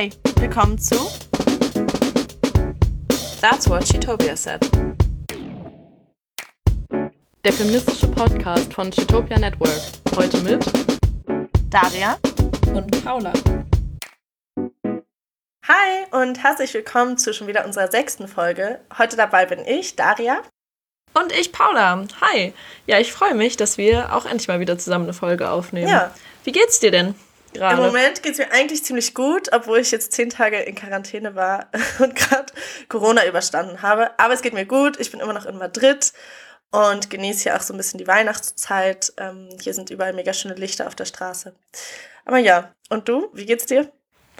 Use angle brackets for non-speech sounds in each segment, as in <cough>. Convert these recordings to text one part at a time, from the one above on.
Hi, willkommen zu That's What Chitopia Said. Der feministische Podcast von Chitopia Network. Heute mit Daria und Paula. Hi und herzlich willkommen zu schon wieder unserer sechsten Folge. Heute dabei bin ich, Daria. Und ich, Paula. Hi. Ja, ich freue mich, dass wir auch endlich mal wieder zusammen eine Folge aufnehmen. Ja. Wie geht's dir denn gerade? Im Moment geht es mir eigentlich ziemlich gut, obwohl ich jetzt zehn Tage in Quarantäne war <laughs> und gerade Corona überstanden habe. Aber es geht mir gut. Ich bin immer noch in Madrid und genieße hier auch so ein bisschen die Weihnachtszeit. Ähm, hier sind überall mega schöne Lichter auf der Straße. Aber ja, und du? Wie geht's dir?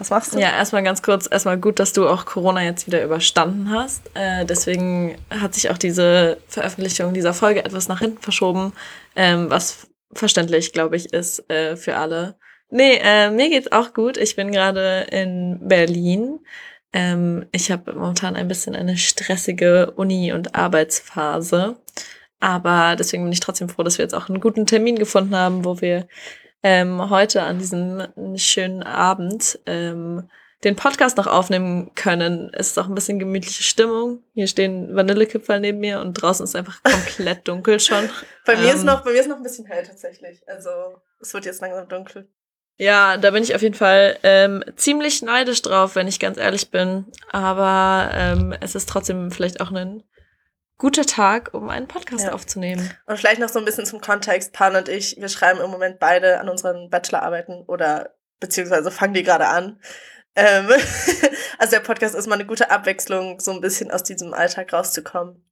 Was machst du? Ja, erstmal ganz kurz, erstmal gut, dass du auch Corona jetzt wieder überstanden hast. Äh, deswegen hat sich auch diese Veröffentlichung dieser Folge etwas nach hinten verschoben, ähm, was verständlich, glaube ich, ist äh, für alle. Nee, äh, mir geht's auch gut. Ich bin gerade in Berlin. Ähm, ich habe momentan ein bisschen eine stressige Uni- und Arbeitsphase. Aber deswegen bin ich trotzdem froh, dass wir jetzt auch einen guten Termin gefunden haben, wo wir ähm, heute an diesem schönen Abend ähm, den Podcast noch aufnehmen können. Es ist auch ein bisschen gemütliche Stimmung. Hier stehen Vanillekipferl neben mir und draußen ist einfach komplett dunkel schon. <laughs> bei, mir Ähm, ist noch, bei mir ist noch ein bisschen hell tatsächlich. Also es wird jetzt langsam dunkel. Ja, da bin ich auf jeden Fall ähm, ziemlich neidisch drauf, wenn ich ganz ehrlich bin. Aber ähm, es ist trotzdem vielleicht auch ein guter Tag, um einen Podcast Ja. aufzunehmen. Und vielleicht noch so ein bisschen zum Kontext. Pan und ich, wir schreiben im Moment beide an unseren Bachelorarbeiten oder beziehungsweise fangen die gerade an. Ähm, <laughs> also der Podcast ist mal eine gute Abwechslung, so ein bisschen aus diesem Alltag rauszukommen.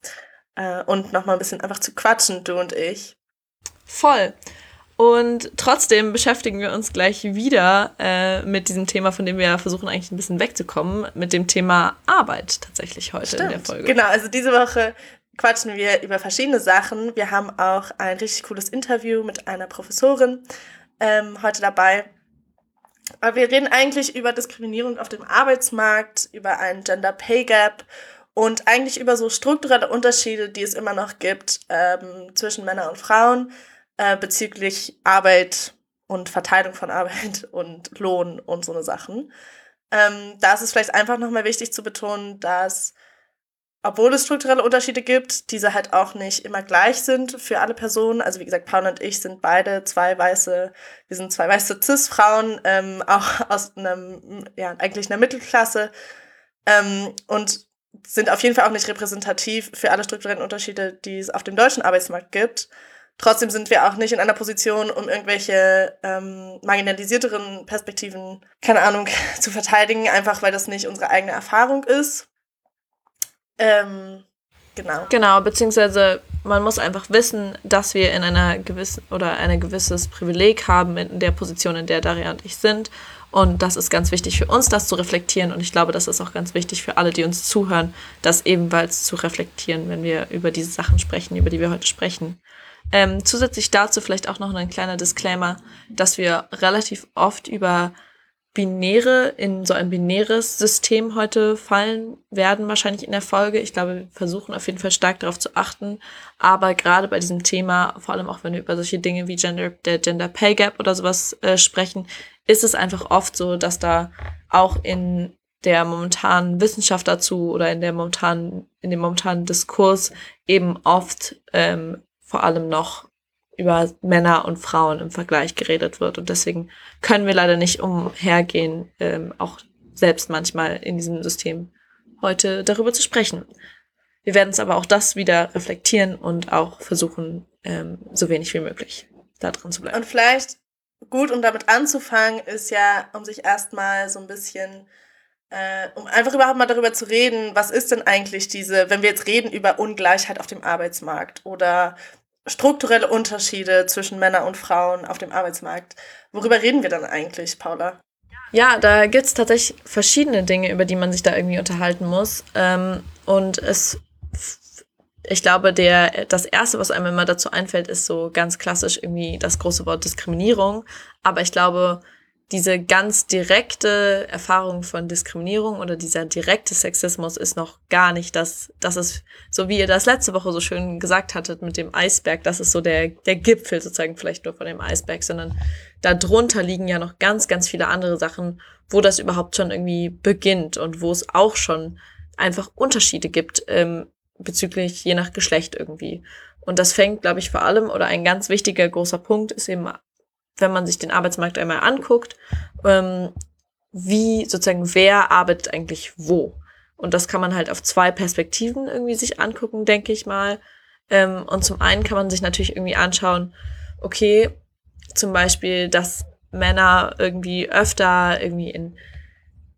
Äh, und nochmal ein bisschen einfach zu quatschen, du und ich. Voll. Und trotzdem beschäftigen wir uns gleich wieder äh, mit diesem Thema, von dem wir versuchen eigentlich ein bisschen wegzukommen, mit dem Thema Arbeit tatsächlich heute in der Folge. Genau, also diese Woche quatschen wir über verschiedene Sachen. Wir haben auch ein richtig cooles Interview mit einer Professorin ähm, heute dabei. Aber wir reden eigentlich über Diskriminierung auf dem Arbeitsmarkt, über einen Gender Pay Gap und eigentlich über so strukturelle Unterschiede, die es immer noch gibt ähm, zwischen Männern und Frauen äh, bezüglich Arbeit und Verteilung von Arbeit <laughs> und Lohn und so eine Sachen. Ähm, da ist es vielleicht einfach nochmal wichtig zu betonen, dass obwohl es strukturelle Unterschiede gibt, diese halt auch nicht immer gleich sind für alle Personen. Also wie gesagt, Paul und ich sind beide zwei weiße, wir sind zwei weiße Cis-Frauen, ähm, <laughs> auch aus einem, ja, eigentlich einer Mittelklasse ähm, und sind auf jeden Fall auch nicht repräsentativ für alle strukturellen Unterschiede, die es auf dem deutschen Arbeitsmarkt gibt. Trotzdem sind wir auch nicht in einer Position, um irgendwelche ähm, marginalisierteren Perspektiven, keine Ahnung, <laughs> zu verteidigen, einfach weil das nicht unsere eigene Erfahrung ist. Ähm, genau. Genau, beziehungsweise man muss einfach wissen, dass wir in einer gewissen oder ein gewisses Privileg haben in der Position, in der Daria und ich sind. Und das ist ganz wichtig für uns, das zu reflektieren. Und ich glaube, das ist auch ganz wichtig für alle, die uns zuhören, das ebenfalls zu reflektieren, wenn wir über diese Sachen sprechen, über die wir heute sprechen. Ähm, zusätzlich dazu vielleicht auch noch ein kleiner Disclaimer, dass wir relativ oft über Binäre in so ein binäres System heute fallen werden, wahrscheinlich in der Folge. Ich glaube, wir versuchen auf jeden Fall stark darauf zu achten. Aber gerade bei diesem Thema, vor allem auch wenn wir über solche Dinge wie Gender, der Gender Pay Gap oder sowas äh, sprechen, ist es einfach oft so, dass da auch in der momentanen Wissenschaft dazu oder in der momentanen, in dem momentanen Diskurs eben oft ähm, vor allem noch über Männer und Frauen im Vergleich geredet wird. Und deswegen können wir leider nicht umhergehen, ähm, auch selbst manchmal in diesem System heute darüber zu sprechen. Wir werden es aber auch das wieder reflektieren und auch versuchen, ähm, so wenig wie möglich da dran zu bleiben. Und vielleicht gut, um damit anzufangen, ist ja, um sich erstmal so ein bisschen, äh, um einfach überhaupt mal darüber zu reden, was ist denn eigentlich diese, wenn wir jetzt reden über Ungleichheit auf dem Arbeitsmarkt oder strukturelle Unterschiede zwischen Männern und Frauen auf dem Arbeitsmarkt. Worüber reden wir dann eigentlich, Paula? Ja, da gibt's tatsächlich verschiedene Dinge, über die man sich da irgendwie unterhalten muss. Ähm, und es, ich glaube, der, das erste, was einem immer dazu einfällt, ist so ganz klassisch irgendwie das große Wort Diskriminierung. Aber ich glaube, diese ganz direkte Erfahrung von Diskriminierung oder dieser direkte Sexismus ist noch gar nicht das, das ist, so wie ihr das letzte Woche so schön gesagt hattet mit dem Eisberg, das ist so der, der Gipfel sozusagen vielleicht nur von dem Eisberg, sondern darunter liegen ja noch ganz, ganz viele andere Sachen, wo das überhaupt schon irgendwie beginnt und wo es auch schon einfach Unterschiede gibt ähm, bezüglich je nach Geschlecht irgendwie. Und das fängt, glaube ich, vor allem, oder ein ganz wichtiger großer Punkt ist eben wenn man sich den Arbeitsmarkt einmal anguckt, ähm, wie sozusagen wer arbeitet eigentlich wo. Und das kann man halt auf zwei Perspektiven irgendwie sich angucken, denke ich mal. Ähm, und zum einen kann man sich natürlich irgendwie anschauen, okay, zum Beispiel, dass Männer irgendwie öfter irgendwie in,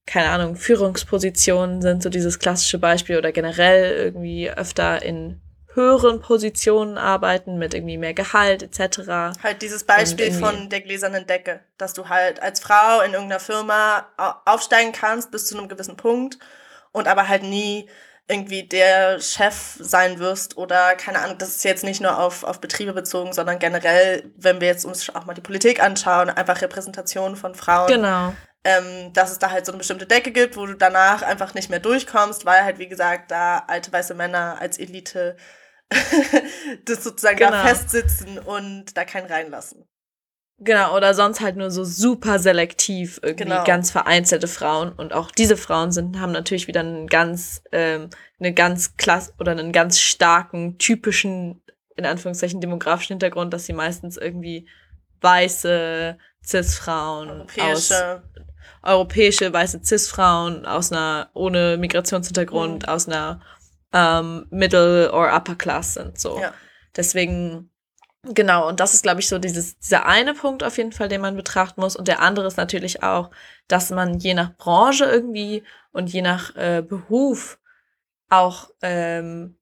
keine Ahnung, Führungspositionen sind, so dieses klassische Beispiel, oder generell irgendwie öfter in höheren Positionen arbeiten, mit irgendwie mehr Gehalt etc. Halt dieses Beispiel von der gläsernen Decke, dass du halt als Frau in irgendeiner Firma aufsteigen kannst bis zu einem gewissen Punkt und aber halt nie irgendwie der Chef sein wirst oder keine Ahnung, das ist jetzt nicht nur auf, auf Betriebe bezogen, sondern generell, wenn wir jetzt uns auch mal die Politik anschauen, einfach Repräsentation von Frauen. Genau. Ähm, dass es da halt so eine bestimmte Decke gibt, wo du danach einfach nicht mehr durchkommst, weil halt, wie gesagt, da alte weiße Männer als Elite <laughs> das sozusagen genau. da festsitzen und da keinen reinlassen. Genau, oder sonst halt nur so super selektiv irgendwie genau. ganz vereinzelte Frauen. Und auch diese Frauen sind, haben natürlich wieder einen ganz, ähm, eine ganz klass oder einen ganz starken, typischen, in Anführungszeichen, demografischen Hintergrund, dass sie meistens irgendwie weiße Cis-Frauen europäische. aus europäische weiße Cis-Frauen aus einer ohne Migrationshintergrund, mhm. aus einer ähm, Middle or Upper Class sind. So. Ja. Deswegen, genau, und das ist, glaube ich, so dieses, dieser eine Punkt auf jeden Fall, den man betrachten muss. Und der andere ist natürlich auch, dass man je nach Branche irgendwie und je nach äh, Beruf auch ähm,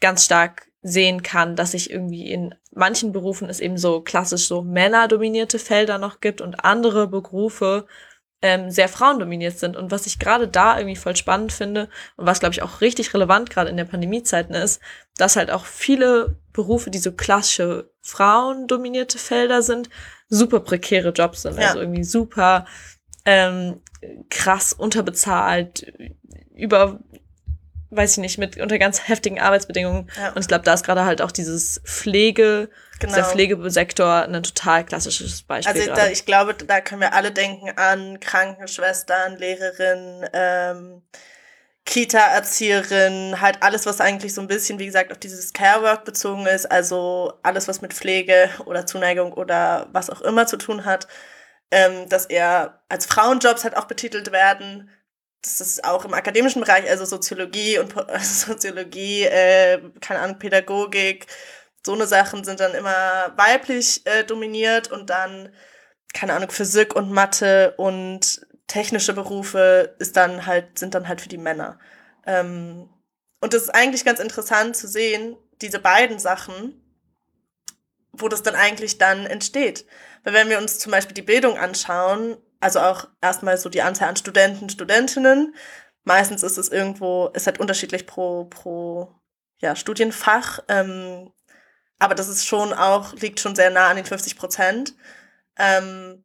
ganz stark sehen kann, dass sich irgendwie in manchen Berufen es eben so klassisch so männerdominierte Felder noch gibt und andere Berufe, ähm, sehr frauendominiert sind. Und was ich gerade da irgendwie voll spannend finde und was, glaube ich, auch richtig relevant gerade in der Pandemiezeiten ist, dass halt auch viele Berufe, die so klassische frauendominierte Felder sind, super prekäre Jobs sind. Ja. Also irgendwie super ähm, krass unterbezahlt, über weiß ich nicht, mit unter ganz heftigen Arbeitsbedingungen. Ja. Und ich glaube, da ist gerade halt auch dieses Pflege, genau. dieser Pflegesektor ein total klassisches Beispiel. Also da, ich glaube, da können wir alle denken an Krankenschwestern, Lehrerinnen, ähm, Kita-Erzieherin, halt alles, was eigentlich so ein bisschen, wie gesagt, auf dieses Care-Work bezogen ist, also alles, was mit Pflege oder Zuneigung oder was auch immer zu tun hat, ähm, dass eher als Frauenjobs halt auch betitelt werden das ist auch im akademischen Bereich, also Soziologie und also <laughs> Soziologie, äh, keine Ahnung, Pädagogik, so eine Sachen sind dann immer weiblich äh, dominiert und dann, keine Ahnung, Physik und Mathe und technische Berufe ist dann halt, sind dann halt für die Männer. Ähm, und das ist eigentlich ganz interessant zu sehen, diese beiden Sachen, wo das dann eigentlich dann entsteht. Weil wenn wir uns zum Beispiel die Bildung anschauen, also auch erstmal so die Anzahl an Studenten, Studentinnen. Meistens ist es irgendwo, ist halt unterschiedlich pro, pro ja, Studienfach. Ähm, aber das ist schon auch, liegt schon sehr nah an den 50 Prozent. Ähm,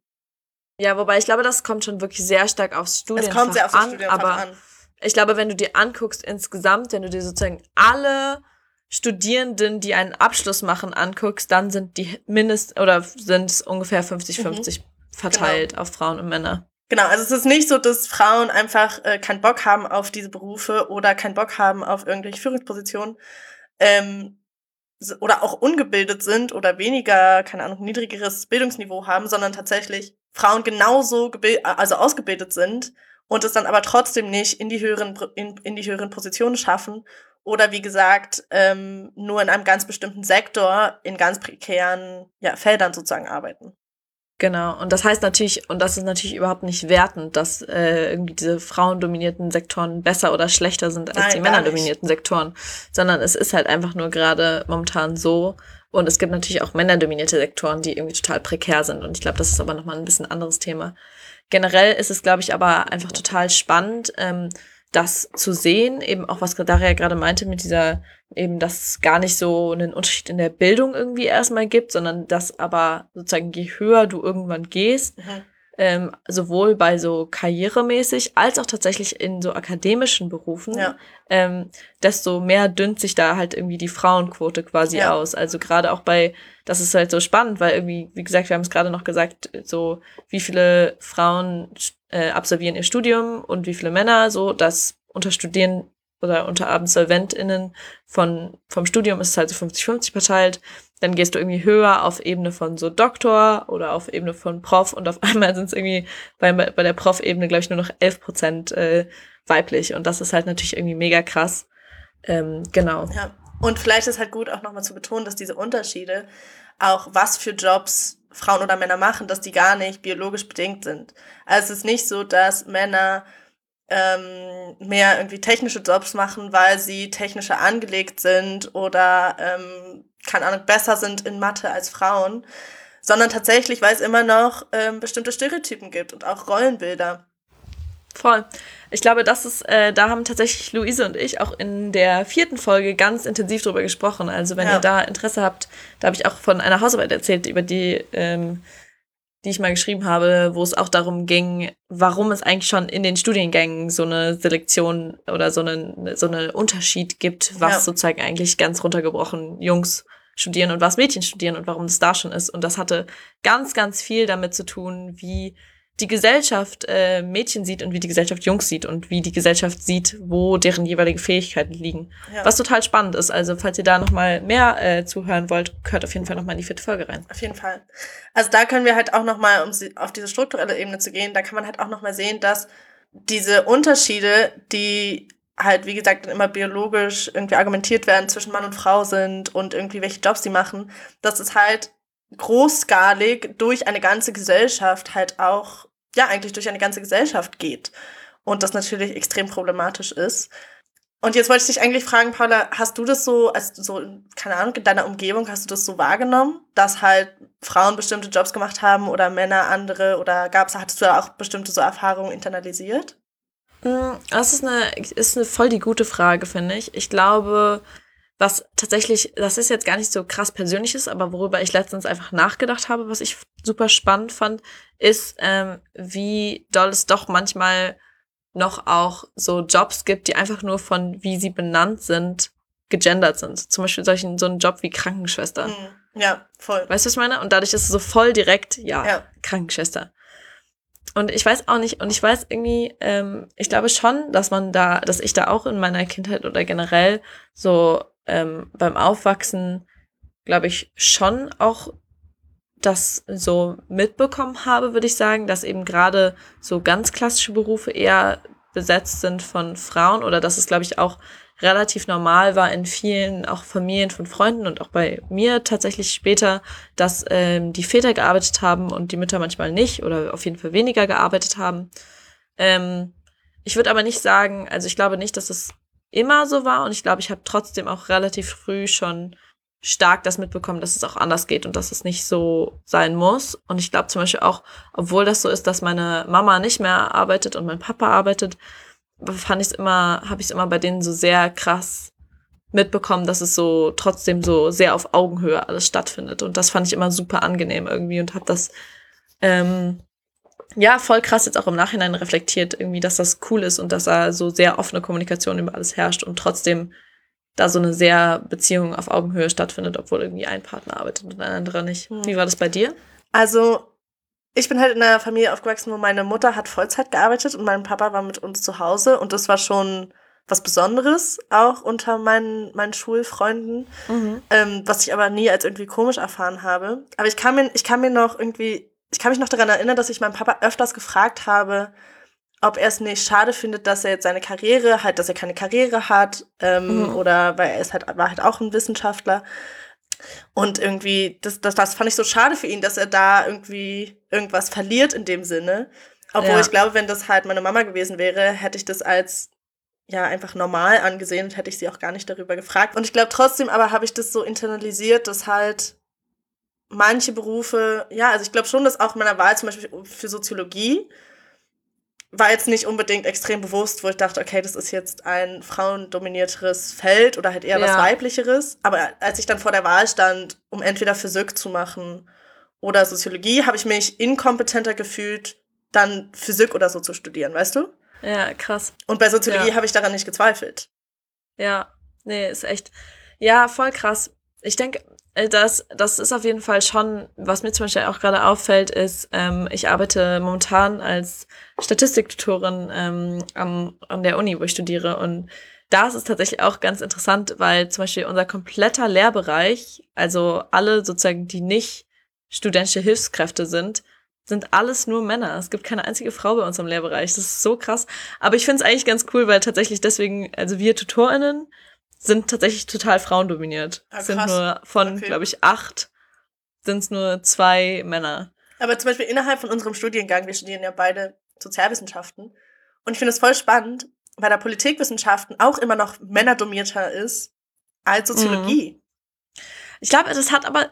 ja, wobei ich glaube, das kommt schon wirklich sehr stark aufs Studienfach an. Es kommt sehr aufs an, Studienfach aber an. Ich glaube, wenn du dir anguckst insgesamt, wenn du dir sozusagen alle Studierenden, die einen Abschluss machen, anguckst, dann sind die mindest oder sind es ungefähr 50-50 mhm verteilt genau. auf Frauen und Männer. Genau, also es ist nicht so, dass Frauen einfach äh, keinen Bock haben auf diese Berufe oder keinen Bock haben auf irgendwelche Führungspositionen ähm, oder auch ungebildet sind oder weniger, keine Ahnung, niedrigeres Bildungsniveau haben, sondern tatsächlich Frauen genauso also ausgebildet sind und es dann aber trotzdem nicht in die höheren, in, in die höheren Positionen schaffen oder wie gesagt ähm, nur in einem ganz bestimmten Sektor in ganz prekären ja, Feldern sozusagen arbeiten. Genau, und das heißt natürlich, und das ist natürlich überhaupt nicht wertend, dass äh, irgendwie diese frauendominierten Sektoren besser oder schlechter sind als Nein, die männerdominierten Sektoren, sondern es ist halt einfach nur gerade momentan so. Und es gibt natürlich auch männerdominierte Sektoren, die irgendwie total prekär sind. Und ich glaube, das ist aber nochmal ein bisschen anderes Thema. Generell ist es, glaube ich, aber einfach total spannend, ähm, das zu sehen, eben auch was Daria gerade meinte mit dieser, eben, dass es gar nicht so einen Unterschied in der Bildung irgendwie erstmal gibt, sondern dass aber sozusagen je höher du irgendwann gehst, mhm. ähm, sowohl bei so karrieremäßig als auch tatsächlich in so akademischen Berufen, Ja. ähm, desto mehr dünnt sich da halt irgendwie die Frauenquote quasi Ja. aus. Also gerade auch bei, das ist halt so spannend, weil irgendwie, wie gesagt, wir haben es gerade noch gesagt, so wie viele Frauen äh, absolvieren ihr Studium und wie viele Männer, so dass unter Studieren oder unter AbsolventInnen von, vom Studium ist es halt so 50-50 verteilt. Dann gehst du irgendwie höher auf Ebene von so Doktor oder auf Ebene von Prof und auf <laughs> einmal sind es irgendwie bei, bei der Prof-Ebene, glaube ich, nur noch 11 Prozent äh, weiblich. Und das ist halt natürlich irgendwie mega krass. Ähm, genau. Ja. Und vielleicht ist halt gut auch nochmal zu betonen, dass diese Unterschiede, auch was für Jobs Frauen oder Männer machen, dass die gar nicht biologisch bedingt sind. Also es ist nicht so, dass Männer ähm, mehr irgendwie technische Jobs machen, weil sie technischer angelegt sind oder, ähm, keine Ahnung, besser sind in Mathe als Frauen, sondern tatsächlich, weil es immer noch ähm, bestimmte Stereotypen gibt und auch Rollenbilder. Voll. Ich glaube, das ist, äh, da haben tatsächlich Luise und ich auch in der vierten Folge ganz intensiv drüber gesprochen. Also wenn Ja. ihr da Interesse habt, da habe ich auch von einer Hausarbeit erzählt, über die, ähm, die ich mal geschrieben habe, wo es auch darum ging, warum es eigentlich schon in den Studiengängen so eine Selektion oder so einen so eine Unterschied gibt, was Ja. sozusagen eigentlich ganz runtergebrochen Jungs studieren und was Mädchen studieren und warum das da schon ist. Und das hatte ganz, ganz viel damit zu tun, wie die Gesellschaft äh, Mädchen sieht und wie die Gesellschaft Jungs sieht und wie die Gesellschaft sieht, wo deren jeweilige Fähigkeiten liegen. Ja. Was total spannend ist. Also falls ihr da noch mal mehr äh, zuhören wollt, hört auf jeden Fall noch mal in die vierte Folge rein. Auf jeden Fall. Also da können wir halt auch nochmal, um sie- auf diese strukturelle Ebene zu gehen, da kann man halt auch nochmal sehen, dass diese Unterschiede, die halt, wie gesagt, immer biologisch irgendwie argumentiert werden zwischen Mann und Frau sind und irgendwie welche Jobs sie machen, dass es halt großskalig durch eine ganze Gesellschaft halt auch, ja, eigentlich durch eine ganze Gesellschaft geht. Und das natürlich extrem problematisch ist. Und jetzt wollte ich dich eigentlich fragen, Paula, hast du das so, als so, keine Ahnung, in deiner Umgebung, hast du das so wahrgenommen, dass halt Frauen bestimmte Jobs gemacht haben oder Männer andere oder gab's, hattest du da auch bestimmte so Erfahrungen internalisiert? Mm, Das ist eine, ist eine voll die gute Frage, finde ich. Ich glaube, was tatsächlich, das ist jetzt gar nicht so krass persönliches, aber worüber ich letztens einfach nachgedacht habe, was ich super spannend fand, ist, ähm, wie doll es doch manchmal noch auch so Jobs gibt, die einfach nur von, wie sie benannt sind, gegendert sind. Zum Beispiel solchen, so einen Job wie Krankenschwester. Hm, Ja, voll. Weißt du, was ich meine? Und dadurch ist es so voll direkt, ja, Ja. Krankenschwester. Und ich weiß auch nicht, und ich weiß irgendwie, ähm, ich glaube schon, dass man da, dass ich da auch in meiner Kindheit oder generell so ähm, beim Aufwachsen, glaube ich, schon auch das so mitbekommen habe, würde ich sagen, dass eben gerade so ganz klassische Berufe eher besetzt sind von Frauen oder dass es, glaube ich, auch relativ normal war in vielen auch Familien von Freunden und auch bei mir tatsächlich später, dass ähm, die Väter gearbeitet haben und die Mütter manchmal nicht oder auf jeden Fall weniger gearbeitet haben. Ähm, ich würde aber nicht sagen, also ich glaube nicht, dass es immer so war und ich glaube, ich habe trotzdem auch relativ früh schon stark das mitbekommen, dass es auch anders geht und dass es nicht so sein muss. Und ich glaube zum Beispiel auch, obwohl das so ist, dass meine Mama nicht mehr arbeitet und mein Papa arbeitet, fand ich es immer, habe ich es immer bei denen so sehr krass mitbekommen, dass es so trotzdem so sehr auf Augenhöhe alles stattfindet. Und das fand ich immer super angenehm irgendwie und habe das ähm, ja voll krass jetzt auch im Nachhinein reflektiert, irgendwie, dass das cool ist und dass da so sehr offene Kommunikation über alles herrscht und trotzdem da so eine sehr Beziehung auf Augenhöhe stattfindet, obwohl irgendwie ein Partner arbeitet und ein anderer nicht. Hm. Wie war das bei dir? Also, ich bin halt in einer Familie aufgewachsen, wo meine Mutter hat Vollzeit gearbeitet und mein Papa war mit uns zu Hause und das war schon was Besonderes, auch unter meinen, meinen Schulfreunden, ähm, was ich aber nie als irgendwie komisch erfahren habe. Aber ich kann mir, ich kann mir noch irgendwie, ich kann mich noch daran erinnern, dass ich meinen Papa öfters gefragt habe, ob er es nicht schade findet, dass er jetzt seine Karriere, halt, dass er keine Karriere hat, ähm, Mhm. oder weil er ist halt, war halt auch ein Wissenschaftler. Und irgendwie, das, das, das fand ich so schade für ihn, dass er da irgendwie irgendwas verliert in dem Sinne. Obwohl Ja. ich glaube, wenn das halt meine Mama gewesen wäre, hätte ich das als ja einfach normal angesehen und hätte ich sie auch gar nicht darüber gefragt. Und ich glaube trotzdem aber habe ich das so internalisiert, dass halt manche Berufe, ja, also ich glaube schon, dass auch meiner Wahl zum Beispiel für Soziologie war jetzt nicht unbedingt extrem bewusst, wo ich dachte, okay, das ist jetzt ein frauendominierteres Feld oder halt eher was Ja. weiblicheres. Aber als ich dann vor der Wahl stand, um entweder Physik zu machen oder Soziologie, habe ich mich inkompetenter gefühlt dann Physik oder so zu studieren, weißt du? Ja, krass. Und bei Soziologie Ja. habe ich daran nicht gezweifelt. Ja, nee, ist echt. Ja, voll krass. Ich denke, das, das ist auf jeden Fall schon, was mir zum Beispiel auch gerade auffällt, ist, ähm, ich arbeite momentan als Statistiktutorin ähm, am, an der Uni, wo ich studiere. Und da ist tatsächlich auch ganz interessant, weil zum Beispiel unser kompletter Lehrbereich, also alle sozusagen, die nicht studentische Hilfskräfte sind, sind alles nur Männer. Es gibt keine einzige Frau bei uns im Lehrbereich. Das ist so krass. Aber ich finde es eigentlich ganz cool, weil tatsächlich deswegen, also wir TutorInnen sind tatsächlich total frauendominiert. Ah, Es sind nur von, Okay. glaube ich, acht sind es nur zwei Männer. Aber zum Beispiel innerhalb von unserem Studiengang, wir studieren ja beide Sozialwissenschaften. Und ich finde es voll spannend, weil der Politikwissenschaften auch immer noch männerdomierter ist als Soziologie. Ich glaube, das hat aber,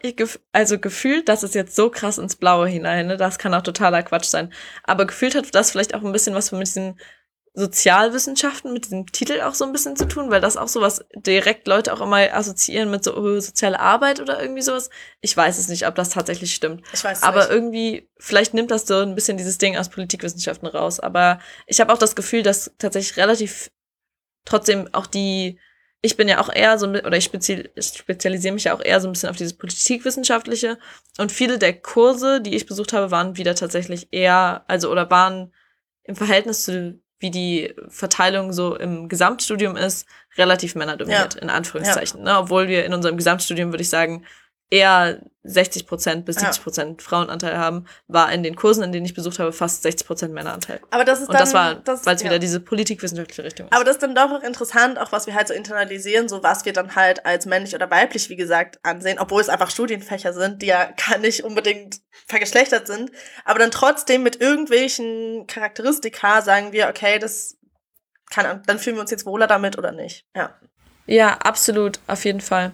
also gefühlt, das ist jetzt so krass ins Blaue hinein, ne? das kann auch totaler Quatsch sein. Aber gefühlt hat das vielleicht auch ein bisschen was mit diesen Sozialwissenschaften, mit diesem Titel auch so ein bisschen zu tun, weil das auch sowas direkt Leute auch immer assoziieren mit so oh, soziale Arbeit oder irgendwie sowas. Ich weiß es nicht, ob das tatsächlich stimmt. Ich weiß es Aber nicht. irgendwie, vielleicht nimmt das so ein bisschen dieses Ding aus Politikwissenschaften raus. Aber ich habe auch das Gefühl, dass tatsächlich relativ trotzdem auch die, ich bin ja auch eher so, oder ich spezialisiere mich ja auch eher so ein bisschen auf dieses Politikwissenschaftliche. Und viele der Kurse, die ich besucht habe, waren wieder tatsächlich eher, also oder waren im Verhältnis zu wie die Verteilung so im Gesamtstudium ist, relativ männerdominiert, in Anführungszeichen. Ne? Obwohl wir in unserem Gesamtstudium, würde ich sagen, eher 60 Prozent bis Ja. 70 Prozent Frauenanteil haben, war in den Kursen, in denen ich besucht habe, fast 60 Prozent Männeranteil. Aber das ist Und dann, das war, weil es ja. wieder diese politikwissenschaftliche Richtung ist. Aber das ist dann doch auch interessant, auch was wir halt so internalisieren, so was wir dann halt als männlich oder weiblich, wie gesagt, ansehen, obwohl es einfach Studienfächer sind, die ja <laughs> gar nicht unbedingt vergeschlechtert sind, aber dann trotzdem mit irgendwelchen Charakteristika sagen wir, okay, das kann, dann fühlen wir uns jetzt wohler damit oder nicht. Ja. Ja, absolut, auf jeden Fall.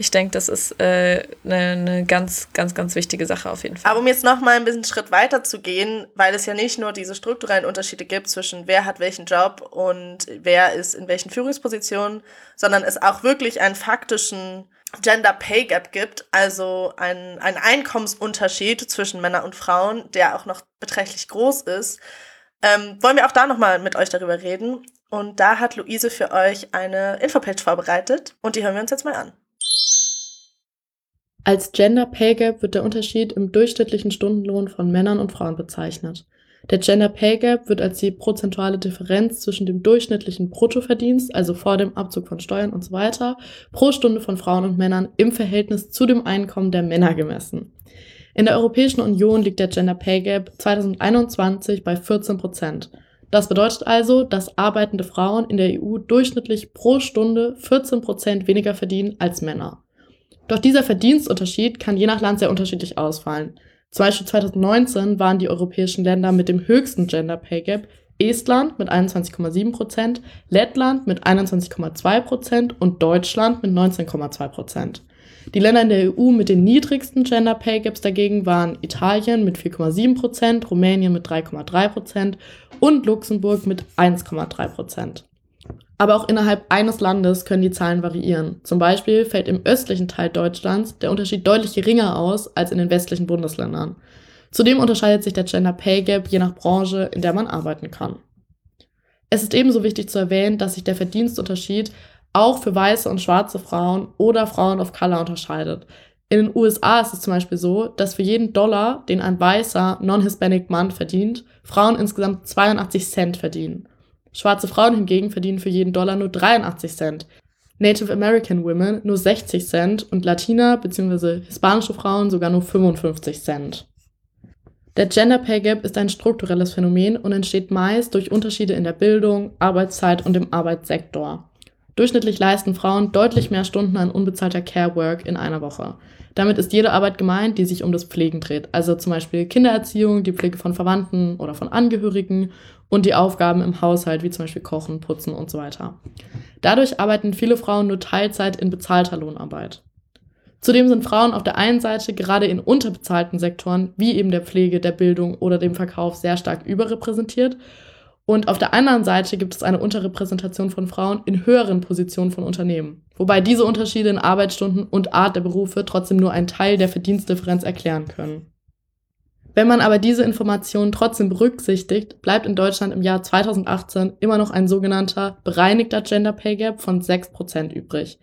Ich denke, das ist eine äh, ne ne ganz, ganz, ganz wichtige Sache auf jeden Fall. Aber um jetzt noch mal ein bisschen Schritt weiter zu gehen, weil es ja nicht nur diese strukturellen Unterschiede gibt zwischen wer hat welchen Job und wer ist in welchen Führungspositionen, sondern es auch wirklich einen faktischen Gender Pay Gap gibt, also ein, ein Einkommensunterschied zwischen Männern und Frauen, der auch noch beträchtlich groß ist, ähm, wollen wir auch da noch mal mit euch darüber reden. Und da hat Luise für euch eine Infopage vorbereitet und die hören wir uns jetzt mal an. Als Gender Pay Gap wird der Unterschied im durchschnittlichen Stundenlohn von Männern und Frauen bezeichnet. Der Gender Pay Gap wird als die prozentuale Differenz zwischen dem durchschnittlichen Bruttoverdienst, also vor dem Abzug von Steuern und so weiter, pro Stunde von Frauen und Männern im Verhältnis zu dem Einkommen der Männer gemessen. In der Europäischen Union liegt der Gender Pay Gap 2021 bei 14 Prozent. Das bedeutet also, dass arbeitende Frauen in der EU durchschnittlich pro Stunde 14 Prozent weniger verdienen als Männer. Doch dieser Verdienstunterschied kann je nach Land sehr unterschiedlich ausfallen. Zum Beispiel 2019 waren die europäischen Länder mit dem höchsten Gender Pay Gap Estland mit 21,7 Prozent, Lettland mit 21,2 Prozent und Deutschland mit 19,2 Prozent. Die Länder in der EU mit den niedrigsten Gender Pay Gaps dagegen waren Italien mit 4,7 Prozent, Rumänien mit 3,3 Prozent und Luxemburg mit 1,3 Prozent. Aber auch innerhalb eines Landes können die Zahlen variieren. Zum Beispiel fällt im östlichen Teil Deutschlands der Unterschied deutlich geringer aus als in den westlichen Bundesländern. Zudem unterscheidet sich der Gender Pay Gap je nach Branche, in der man arbeiten kann. Es ist ebenso wichtig zu erwähnen, dass sich der Verdienstunterschied auch für weiße und schwarze Frauen oder Frauen of Color unterscheidet. In den USA ist es zum Beispiel so, dass für jeden Dollar, den ein weißer Non-Hispanic Mann verdient, Frauen insgesamt 82 Cent verdienen. Schwarze Frauen hingegen verdienen für jeden Dollar nur 83 Cent. Native American Women nur 60 Cent und Latina bzw. hispanische Frauen sogar nur 55 Cent. Der Gender Pay Gap ist ein strukturelles Phänomen und entsteht meist durch Unterschiede in der Bildung, Arbeitszeit und im Arbeitssektor. Durchschnittlich leisten Frauen deutlich mehr Stunden an unbezahlter Care Work in einer Woche. Damit ist jede Arbeit gemeint, die sich um das Pflegen dreht, also zum Beispiel Kindererziehung, die Pflege von Verwandten oder von Angehörigen und die Aufgaben im Haushalt, wie zum Beispiel Kochen, Putzen und so weiter. Dadurch arbeiten viele Frauen nur Teilzeit in bezahlter Lohnarbeit. Zudem sind Frauen auf der einen Seite gerade in unterbezahlten Sektoren, wie eben der Pflege, der Bildung oder dem Verkauf, sehr stark überrepräsentiert. Und auf der anderen Seite gibt es eine Unterrepräsentation von Frauen in höheren Positionen von Unternehmen. Wobei diese Unterschiede in Arbeitsstunden und Art der Berufe trotzdem nur einen Teil der Verdienstdifferenz erklären können. Wenn man aber diese Informationen trotzdem berücksichtigt, bleibt in Deutschland im Jahr 2018 immer noch ein sogenannter bereinigter Gender Pay Gap von 6% übrig.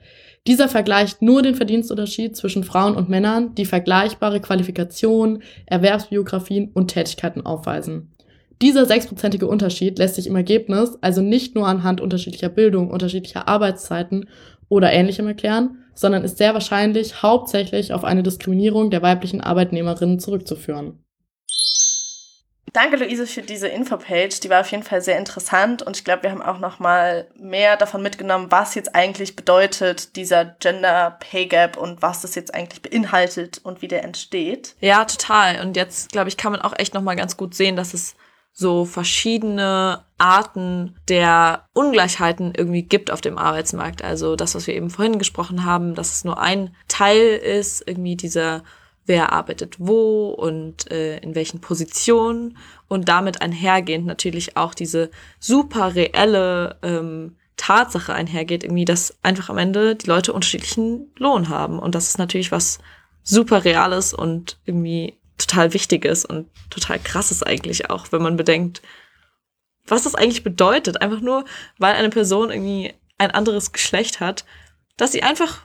Dieser vergleicht nur den Verdienstunterschied zwischen Frauen und Männern, die vergleichbare Qualifikationen, Erwerbsbiografien und Tätigkeiten aufweisen. Dieser sechsprozentige Unterschied lässt sich im Ergebnis also nicht nur anhand unterschiedlicher Bildung, unterschiedlicher Arbeitszeiten oder ähnlichem erklären, sondern ist sehr wahrscheinlich hauptsächlich auf eine Diskriminierung der weiblichen Arbeitnehmerinnen zurückzuführen. Danke, Luise, für diese Infopage. Die war auf jeden Fall sehr interessant und ich glaube, wir haben auch noch mal mehr davon mitgenommen, was jetzt eigentlich bedeutet, dieser Gender Pay Gap und was das jetzt eigentlich beinhaltet und wie der entsteht. Ja, total. Und jetzt, glaube ich, kann man auch echt noch mal ganz gut sehen, dass es so verschiedene Arten der Ungleichheiten irgendwie gibt auf dem Arbeitsmarkt. Also das, was wir eben vorhin gesprochen haben, dass es nur ein Teil ist, irgendwie dieser wer arbeitet wo und äh, in welchen Positionen und damit einhergehend natürlich auch diese super reelle ähm, Tatsache einhergeht, irgendwie, dass einfach am Ende die Leute unterschiedlichen Lohn haben. Und das ist natürlich was super Reales und irgendwie total Wichtiges und total krasses eigentlich auch, wenn man bedenkt, was das eigentlich bedeutet. Einfach nur, weil eine Person irgendwie ein anderes Geschlecht hat, dass sie einfach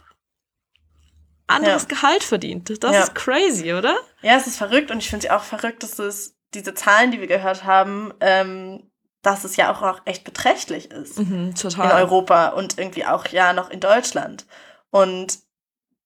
anderes ja. Gehalt verdient. Das ja. ist crazy, oder? Ja, es ist verrückt und ich finde es auch verrückt, dass es diese Zahlen, die wir gehört haben, ähm, dass es ja auch noch echt beträchtlich ist mhm, total. in Europa und irgendwie auch ja noch in Deutschland. Und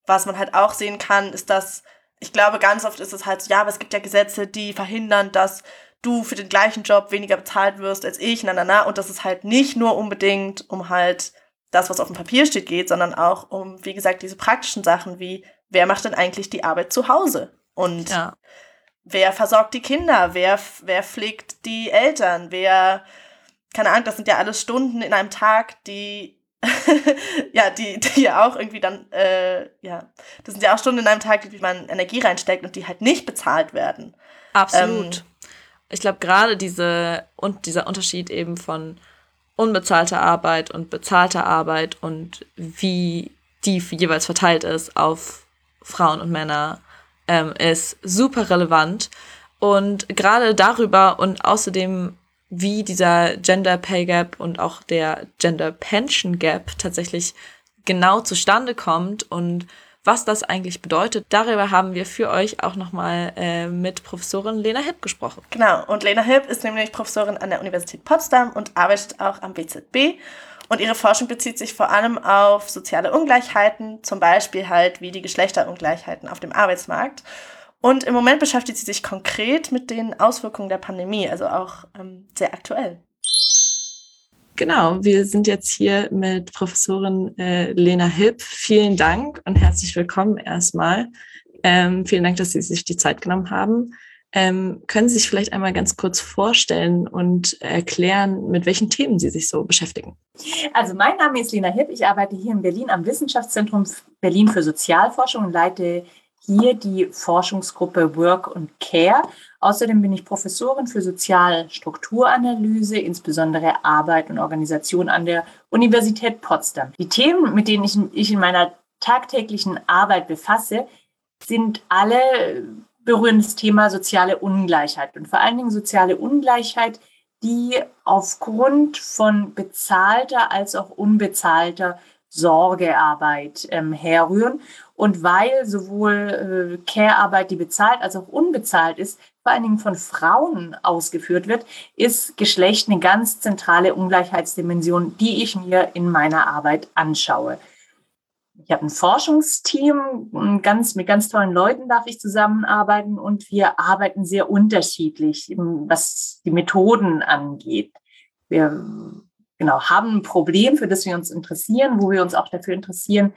was man halt auch sehen kann, ist, dass ich glaube, ganz oft ist es halt so, ja, aber es gibt ja Gesetze, die verhindern, dass du für den gleichen Job weniger bezahlt wirst als ich, na, na, na. Und das ist halt nicht nur unbedingt um halt das, was auf dem Papier steht, geht, sondern auch um, wie gesagt, diese praktischen Sachen wie, wer macht denn eigentlich die Arbeit zu Hause? Und ja. wer versorgt die Kinder? Wer, wer pflegt die Eltern? Wer, keine Ahnung, das sind ja alles Stunden in einem Tag, die <laughs> ja, die, die ja auch irgendwie dann, äh, ja, das sind ja auch Stunden in einem Tag, wie man Energie reinsteckt und die halt nicht bezahlt werden. Absolut. Ähm, ich glaube, gerade diese und dieser Unterschied eben von unbezahlte Arbeit und bezahlte Arbeit und wie die jeweils verteilt ist auf Frauen und Männer, ähm, ist super relevant. Und gerade darüber und außerdem, wie dieser Gender Pay Gap und auch der Gender Pension Gap tatsächlich genau zustande kommt und was das eigentlich bedeutet. Darüber haben wir für euch auch nochmal äh, mit Professorin Lena Hipp gesprochen. Genau, und Lena Hipp ist nämlich Professorin an der Universität Potsdam und arbeitet auch am BZB. Und ihre Forschung bezieht sich vor allem auf soziale Ungleichheiten, zum Beispiel halt wie die Geschlechterungleichheiten auf dem Arbeitsmarkt. Und im Moment beschäftigt sie sich konkret mit den Auswirkungen der Pandemie, also auch ähm, sehr aktuell. Genau, wir sind jetzt hier mit Professorin äh, Lena Hipp. Vielen Dank und herzlich willkommen erstmal. Ähm, vielen Dank, dass Sie sich die Zeit genommen haben. Ähm, können Sie sich vielleicht einmal ganz kurz vorstellen und erklären, mit welchen Themen Sie sich so beschäftigen? Also mein Name ist Lena Hipp. Ich arbeite hier in Berlin am Wissenschaftszentrum Berlin für Sozialforschung und leite hier die Forschungsgruppe Work und Care. Außerdem bin ich Professorin für Sozialstrukturanalyse, insbesondere Arbeit und Organisation an der Universität Potsdam. Die Themen, mit denen ich, in meiner tagtäglichen Arbeit befasse, sind alle berühren das Thema soziale Ungleichheit und vor allen Dingen soziale Ungleichheit, die aufgrund von bezahlter als auch unbezahlter Sorgearbeit ähm, herrühren. Und weil sowohl äh, Care-Arbeit, die bezahlt als auch unbezahlt ist, vor allen Dingen von Frauen ausgeführt wird, ist Geschlecht eine ganz zentrale Ungleichheitsdimension, die ich mir in meiner Arbeit anschaue. Ich habe ein Forschungsteam, ganz, mit ganz tollen Leuten darf ich zusammenarbeiten und wir arbeiten sehr unterschiedlich, was die Methoden angeht. Wir genau, haben ein Problem, für das wir uns interessieren, wo wir uns auch dafür interessieren,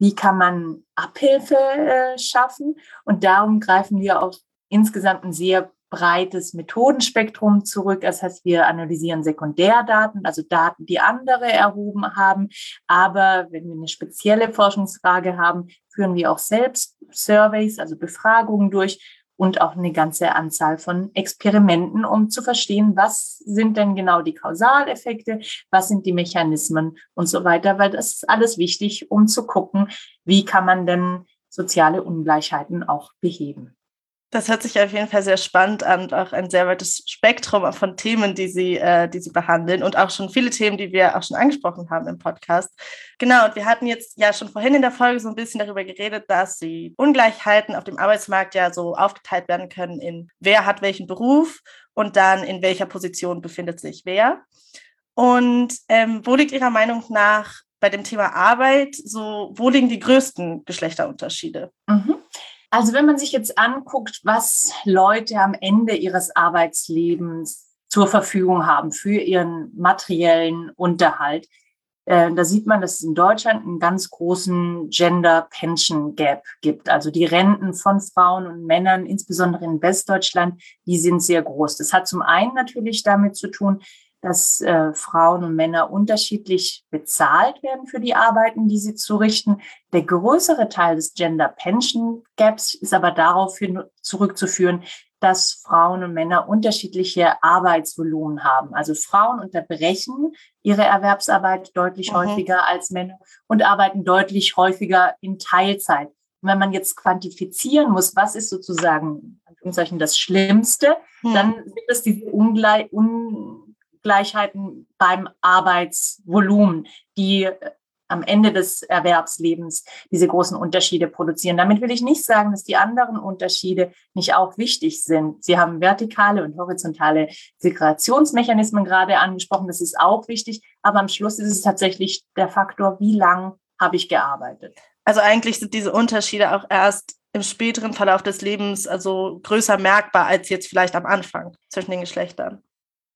wie kann man Abhilfe äh, schaffen. Und darum greifen wir auf insgesamt ein sehr breites Methodenspektrum zurück. Das heißt, wir analysieren Sekundärdaten, also Daten, die andere erhoben haben. Aber wenn wir eine spezielle Forschungsfrage haben, führen wir auch selbst Surveys, also Befragungen durch und auch eine ganze Anzahl von Experimenten, um zu verstehen, was sind denn genau die Kausaleffekte, was sind die Mechanismen und so weiter, weil das ist alles wichtig, um zu gucken, wie kann man denn soziale Ungleichheiten auch beheben. Das hört sich auf jeden Fall sehr spannend an und auch ein sehr weites Spektrum von Themen, die Sie, äh, die Sie behandeln und auch schon viele Themen, die wir auch schon angesprochen haben im Podcast. Genau, und wir hatten jetzt ja schon vorhin in der Folge so ein bisschen darüber geredet, dass die Ungleichheiten auf dem Arbeitsmarkt ja so aufgeteilt werden können in wer hat welchen Beruf und dann in welcher Position befindet sich wer. Und ähm, wo liegt Ihrer Meinung nach bei dem Thema Arbeit so, wo liegen die größten Geschlechterunterschiede? Mhm. Also wenn man sich jetzt anguckt, was Leute am Ende ihres Arbeitslebens zur Verfügung haben für ihren materiellen Unterhalt, äh, da sieht man, dass es in Deutschland einen ganz großen Gender Pension Gap gibt. Also die Renten von Frauen und Männern, insbesondere in Westdeutschland, die sind sehr groß. Das hat zum einen natürlich damit zu tun, dass äh, Frauen und Männer unterschiedlich bezahlt werden für die Arbeiten, die sie zurichten. Der größere Teil des Gender Pension Gaps ist aber darauf zurückzuführen, dass Frauen und Männer unterschiedliche Arbeitsvolumen haben. Also Frauen unterbrechen ihre Erwerbsarbeit deutlich mhm. häufiger als Männer und arbeiten deutlich häufiger in Teilzeit. Und wenn man jetzt quantifizieren muss, was ist sozusagen das Schlimmste, mhm. dann sind es diese Ungleich un Ungleichheiten beim Arbeitsvolumen, die äh, am Ende des Erwerbslebens diese großen Unterschiede produzieren. Damit will ich nicht sagen, dass die anderen Unterschiede nicht auch wichtig sind. Sie haben vertikale und horizontale Segregationsmechanismen gerade angesprochen. Das ist auch wichtig. Aber am Schluss ist es tatsächlich der Faktor, wie lang habe ich gearbeitet. Also eigentlich sind diese Unterschiede auch erst im späteren Verlauf des Lebens also größer merkbar als jetzt vielleicht am Anfang zwischen den Geschlechtern.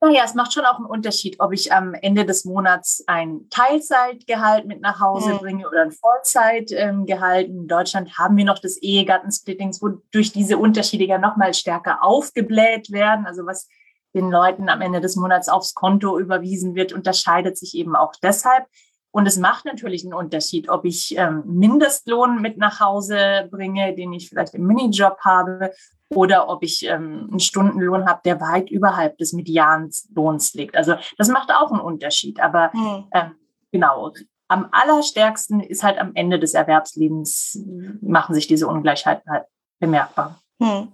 Naja, es macht schon auch einen Unterschied, ob ich am Ende des Monats ein Teilzeitgehalt mit nach Hause mhm. bringe oder ein Vollzeitgehalt. In Deutschland haben wir noch das Ehegattensplittings, wodurch diese Unterschiede ja nochmal stärker aufgebläht werden. Also was den Leuten am Ende des Monats aufs Konto überwiesen wird, unterscheidet sich eben auch deshalb. Und es macht natürlich einen Unterschied, ob ich ähm, Mindestlohn mit nach Hause bringe, den ich vielleicht im Minijob habe, oder ob ich ähm, einen Stundenlohn habe, der weit überhalb des Medianlohns liegt. Also das macht auch einen Unterschied. Aber mhm. ähm, genau, am allerstärksten ist halt am Ende des Erwerbslebens, machen sich diese Ungleichheiten halt bemerkbar. Mhm.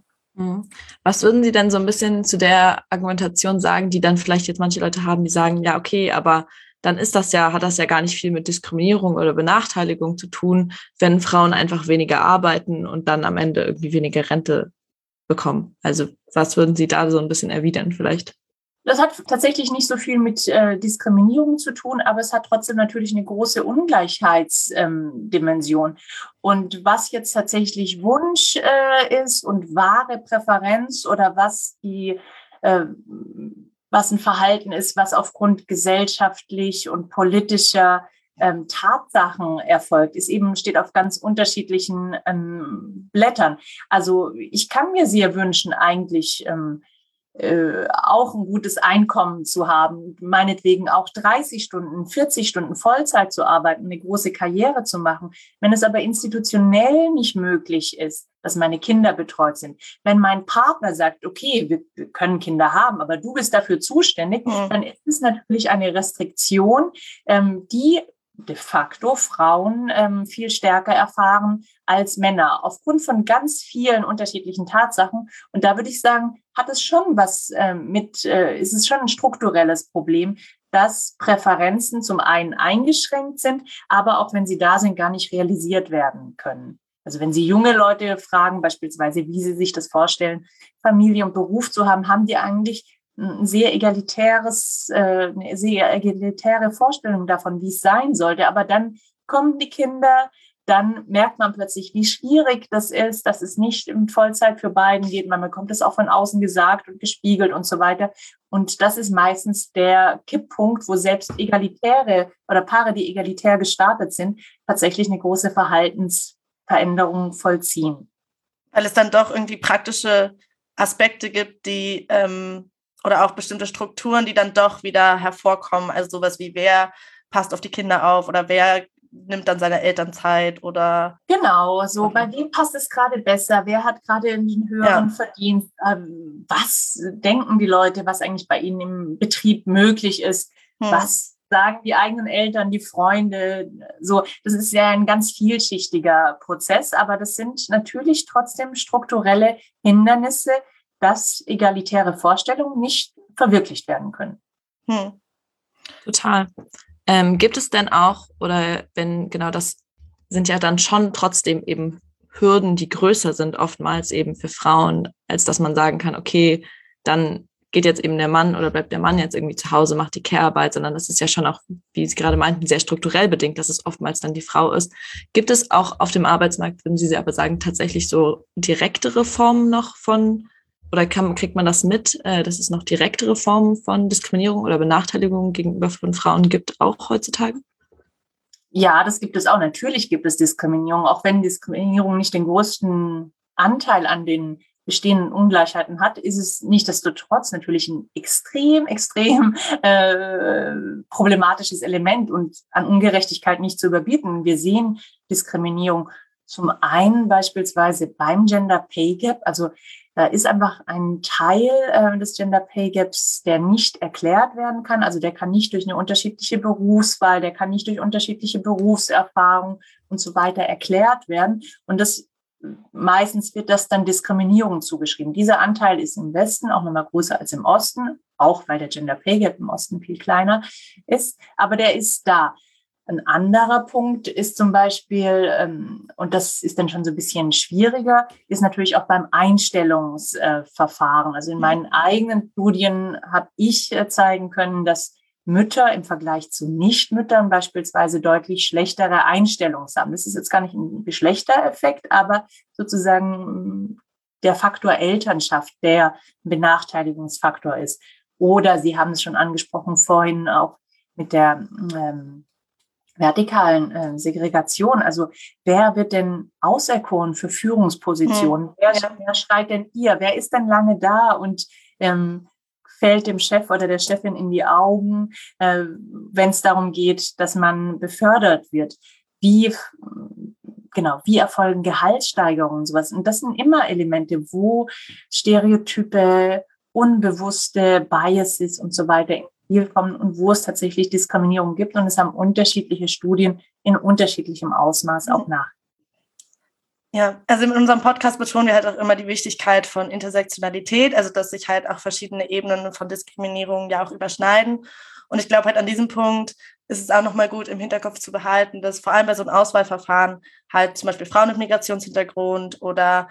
Was würden Sie denn so ein bisschen zu der Argumentation sagen, die dann vielleicht jetzt manche Leute haben, die sagen, ja, okay, aber dann ist das ja, hat das ja gar nicht viel mit Diskriminierung oder Benachteiligung zu tun, wenn Frauen einfach weniger arbeiten und dann am Ende irgendwie weniger Rente bekommen. Also was würden Sie da so ein bisschen erwidern vielleicht? Das hat tatsächlich nicht so viel mit äh, Diskriminierung zu tun, aber es hat trotzdem natürlich eine große Ungleichheitsdimension. Ähm, und was jetzt tatsächlich Wunsch äh, ist und wahre Präferenz oder was die äh, was ein Verhalten ist, was aufgrund gesellschaftlich und politischer ähm, Tatsachen erfolgt, ist eben, steht auf ganz unterschiedlichen ähm, Blättern. Also ich kann mir sehr wünschen, eigentlich ähm, äh, auch ein gutes Einkommen zu haben, meinetwegen auch 30 Stunden, 40 Stunden Vollzeit zu arbeiten, eine große Karriere zu machen. Wenn es aber institutionell nicht möglich ist, dass meine Kinder betreut sind, wenn mein Partner sagt, okay, wir, wir können Kinder haben, aber du bist dafür zuständig, mhm. dann ist es natürlich eine Restriktion, ähm, die de facto Frauen ähm, viel stärker erfahren als Männer, aufgrund von ganz vielen unterschiedlichen Tatsachen. Und da würde ich sagen, hat es schon was ähm, mit, äh, ist es schon ein strukturelles Problem, dass Präferenzen zum einen eingeschränkt sind, aber auch wenn sie da sind, gar nicht realisiert werden können. Also wenn Sie junge Leute fragen, beispielsweise, wie sie sich das vorstellen, Familie und Beruf zu haben, haben die eigentlich sehr egalitäres, äh, sehr egalitäre Vorstellung davon, wie es sein sollte. Aber dann kommen die Kinder, dann merkt man plötzlich, wie schwierig das ist, dass es nicht in Vollzeit für beiden geht. Man bekommt es auch von außen gesagt und gespiegelt und so weiter. Und das ist meistens der Kipppunkt, wo selbst egalitäre oder Paare, die egalitär gestartet sind, tatsächlich eine große Verhaltensveränderung vollziehen. Weil es dann doch irgendwie praktische Aspekte gibt, die ähm, oder auch bestimmte Strukturen, die dann doch wieder hervorkommen. Also sowas wie wer passt auf die Kinder auf oder wer nimmt dann seine Elternzeit oder. Genau, so bei wem passt es gerade besser? Wer hat gerade einen höheren ja. Verdienst? Ähm, was denken die Leute, was eigentlich bei ihnen im Betrieb möglich ist? Hm. Was sagen die eigenen Eltern, die Freunde. So, das ist ja ein ganz vielschichtiger Prozess, aber das sind natürlich trotzdem strukturelle Hindernisse, dass egalitäre Vorstellungen nicht verwirklicht werden können. Hm. Total. Ähm, gibt es denn auch, oder wenn genau das sind ja dann schon trotzdem eben Hürden, die größer sind, oftmals eben für Frauen, als dass man sagen kann, okay, dann geht jetzt eben der Mann oder bleibt der Mann jetzt irgendwie zu Hause, macht die Care-Arbeit, sondern das ist ja schon auch, wie Sie gerade meinten, sehr strukturell bedingt, dass es oftmals dann die Frau ist. Gibt es auch auf dem Arbeitsmarkt, würden Sie aber sagen, tatsächlich so direktere Formen noch von, oder kann, kriegt man das mit, äh, dass es noch direktere Formen von Diskriminierung oder Benachteiligung gegenüber von Frauen gibt, auch heutzutage? Ja, das gibt es auch. Natürlich gibt es Diskriminierung, auch wenn Diskriminierung nicht den größten Anteil an den bestehenden Ungleichheiten hat, ist es nichtsdestotrotz natürlich ein extrem, extrem äh, problematisches Element und an Ungerechtigkeit nicht zu überbieten. Wir sehen Diskriminierung zum einen beispielsweise beim Gender Pay Gap, also da ist einfach ein Teil äh, des Gender Pay Gaps, der nicht erklärt werden kann. Also der kann nicht durch eine unterschiedliche Berufswahl, der kann nicht durch unterschiedliche Berufserfahrung und so weiter erklärt werden. Und das meistens wird das dann Diskriminierung zugeschrieben. Dieser Anteil ist im Westen auch nochmal größer als im Osten, auch weil der Gender Pay Gap im Osten viel kleiner ist, aber der ist da. Ein anderer Punkt ist zum Beispiel, ähm, und das ist dann schon so ein bisschen schwieriger, ist natürlich auch beim Einstellungsverfahren. Also in mhm. meinen eigenen Studien habe ich äh, zeigen können, dass Mütter im Vergleich zu Nichtmüttern beispielsweise deutlich schlechtere Einstellungen haben. Das ist jetzt gar nicht ein Geschlechtereffekt, aber sozusagen der Faktor Elternschaft, der Benachteiligungsfaktor ist. Oder Sie haben es schon angesprochen vorhin auch mit der ähm, vertikalen äh, Segregation. Also wer wird denn auserkoren für Führungspositionen? Hm, wer, ja. wer schreit denn ihr? Wer ist denn lange da und ähm, fällt dem Chef oder der Chefin in die Augen, äh, wenn es darum geht, dass man befördert wird. Wie, genau, wie erfolgen Gehaltssteigerungen und sowas. Und das sind immer Elemente, wo Stereotype, unbewusste Biases und so weiter Spiel kommen und wo es tatsächlich Diskriminierung gibt. Und es haben unterschiedliche Studien in unterschiedlichem Ausmaß auch nach. Ja, also in unserem Podcast betonen wir halt auch immer die Wichtigkeit von Intersektionalität, also dass sich halt auch verschiedene Ebenen von Diskriminierung ja auch überschneiden. Und ich glaube halt an diesem Punkt ist es auch nochmal gut im Hinterkopf zu behalten, dass vor allem bei so einem Auswahlverfahren halt zum Beispiel Frauen mit Migrationshintergrund oder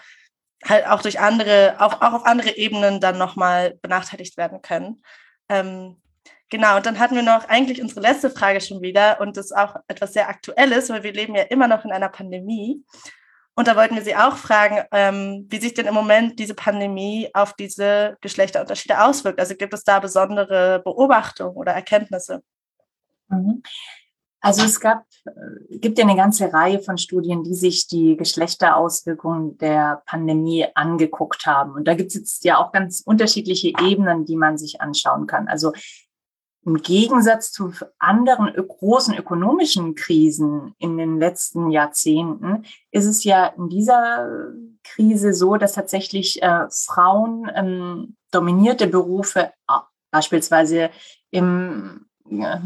halt auch durch andere, auch, auch auf andere Ebenen dann nochmal benachteiligt werden können. Ähm, genau, und dann hatten wir noch eigentlich unsere letzte Frage schon wieder und das ist auch etwas sehr Aktuelles, weil wir leben ja immer noch in einer Pandemie. Und da wollten wir Sie auch fragen, ähm, wie sich denn im Moment diese Pandemie auf diese Geschlechterunterschiede auswirkt. Also gibt es da besondere Beobachtungen oder Erkenntnisse? Mhm. Also es gab, äh, gibt ja eine ganze Reihe von Studien, die sich die Geschlechterauswirkungen der Pandemie angeguckt haben. Und da gibt es jetzt ja auch ganz unterschiedliche Ebenen, die man sich anschauen kann. Also im Gegensatz zu anderen großen ökonomischen Krisen in den letzten Jahrzehnten ist es ja in dieser Krise so, dass tatsächlich äh, Frauen ähm, dominierte Berufe, beispielsweise im, äh,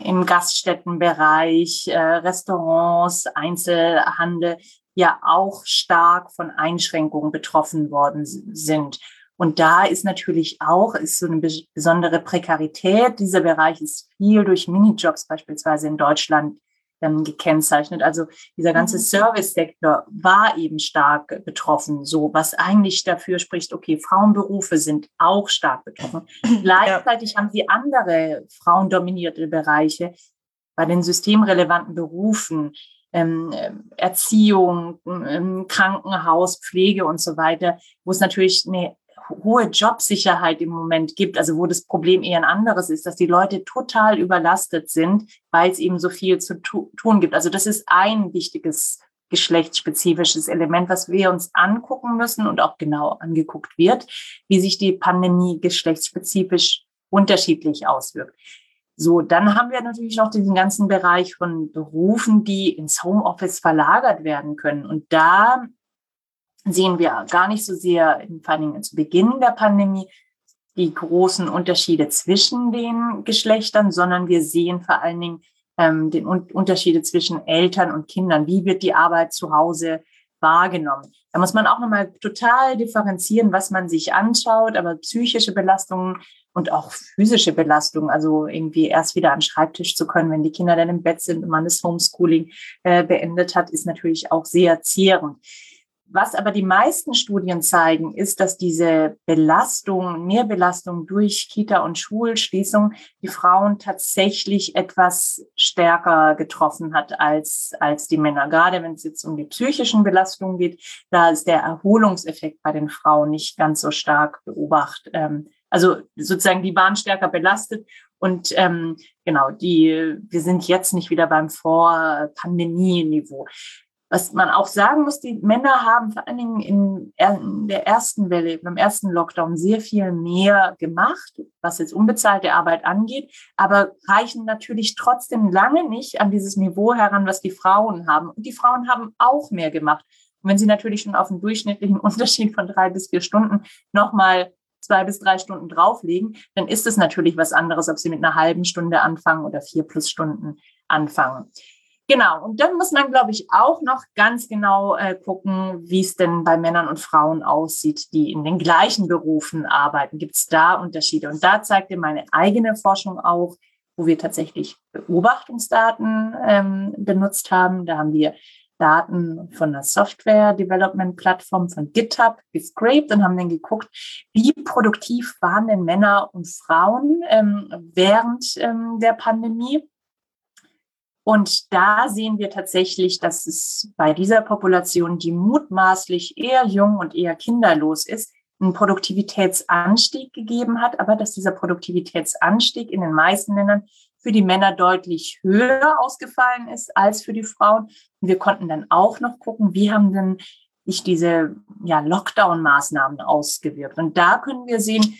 im Gaststättenbereich, äh, Restaurants, Einzelhandel, ja auch stark von Einschränkungen betroffen worden sind. Und da ist natürlich auch ist so eine besondere Prekarität. Dieser Bereich ist viel durch Minijobs beispielsweise in Deutschland ähm, gekennzeichnet. Also dieser ganze mhm. Service-Sektor war eben stark betroffen, so was eigentlich dafür spricht, okay, Frauenberufe sind auch stark betroffen. <clears throat> Gleichzeitig haben sie andere frauendominierte Bereiche bei den systemrelevanten Berufen, ähm, Erziehung, ähm, Krankenhaus, Pflege und so weiter, wo es natürlich eine hohe Jobsicherheit im Moment gibt, also wo das Problem eher ein anderes ist, dass die Leute total überlastet sind, weil es eben so viel zu tu tun gibt. Also das ist ein wichtiges geschlechtsspezifisches Element, was wir uns angucken müssen und auch genau angeguckt wird, wie sich die Pandemie geschlechtsspezifisch unterschiedlich auswirkt. So, dann haben wir natürlich noch diesen ganzen Bereich von Berufen, die ins Homeoffice verlagert werden können. Und da sehen wir gar nicht so sehr, vor Dingen zu Beginn der Pandemie, die großen Unterschiede zwischen den Geschlechtern, sondern wir sehen vor allen Dingen ähm, den Un Unterschiede zwischen Eltern und Kindern. Wie wird die Arbeit zu Hause wahrgenommen? Da muss man auch nochmal total differenzieren, was man sich anschaut, aber psychische Belastungen und auch physische Belastungen, also irgendwie erst wieder an den Schreibtisch zu können, wenn die Kinder dann im Bett sind und man das Homeschooling äh, beendet hat, ist natürlich auch sehr zehrend. Was aber die meisten Studien zeigen, ist, dass diese Belastung, Mehrbelastung durch Kita- und Schulschließung die Frauen tatsächlich etwas stärker getroffen hat als, als die Männer. Gerade wenn es jetzt um die psychischen Belastungen geht, da ist der Erholungseffekt bei den Frauen nicht ganz so stark beobachtet. Ähm, also sozusagen die waren stärker belastet und ähm, genau, die, wir sind jetzt nicht wieder beim Vor-Pandemie-Niveau. Was man auch sagen muss, die Männer haben vor allen Dingen in, der ersten Welle, beim ersten Lockdown sehr viel mehr gemacht, was jetzt unbezahlte Arbeit angeht, aber reichen natürlich trotzdem lange nicht an dieses Niveau heran, was die Frauen haben. Und die Frauen haben auch mehr gemacht. Und wenn sie natürlich schon auf einen durchschnittlichen <laughs> Unterschied von drei bis vier Stunden nochmal zwei bis drei Stunden drauflegen, dann ist es natürlich was anderes, ob sie mit einer halben Stunde anfangen oder vier plus Stunden anfangen. Genau, und dann muss man, glaube ich, auch noch ganz genau äh, gucken, wie es denn bei Männern und Frauen aussieht, die in den gleichen Berufen arbeiten. Gibt es da Unterschiede? Und da zeigte meine eigene Forschung auch, wo wir tatsächlich Beobachtungsdaten ähm, benutzt haben. Da haben wir Daten von der Software Development Plattform von GitHub gescraped und haben dann geguckt, wie produktiv waren denn Männer und Frauen ähm, während ähm, der Pandemie. Und da sehen wir tatsächlich, dass es bei dieser Population, die mutmaßlich eher jung und eher kinderlos ist, einen Produktivitätsanstieg gegeben hat, aber dass dieser Produktivitätsanstieg in den meisten Ländern für die Männer deutlich höher ausgefallen ist als für die Frauen. Und wir konnten dann auch noch gucken, wie haben denn sich diese ja, Lockdown-Maßnahmen ausgewirkt. Und da können wir sehen,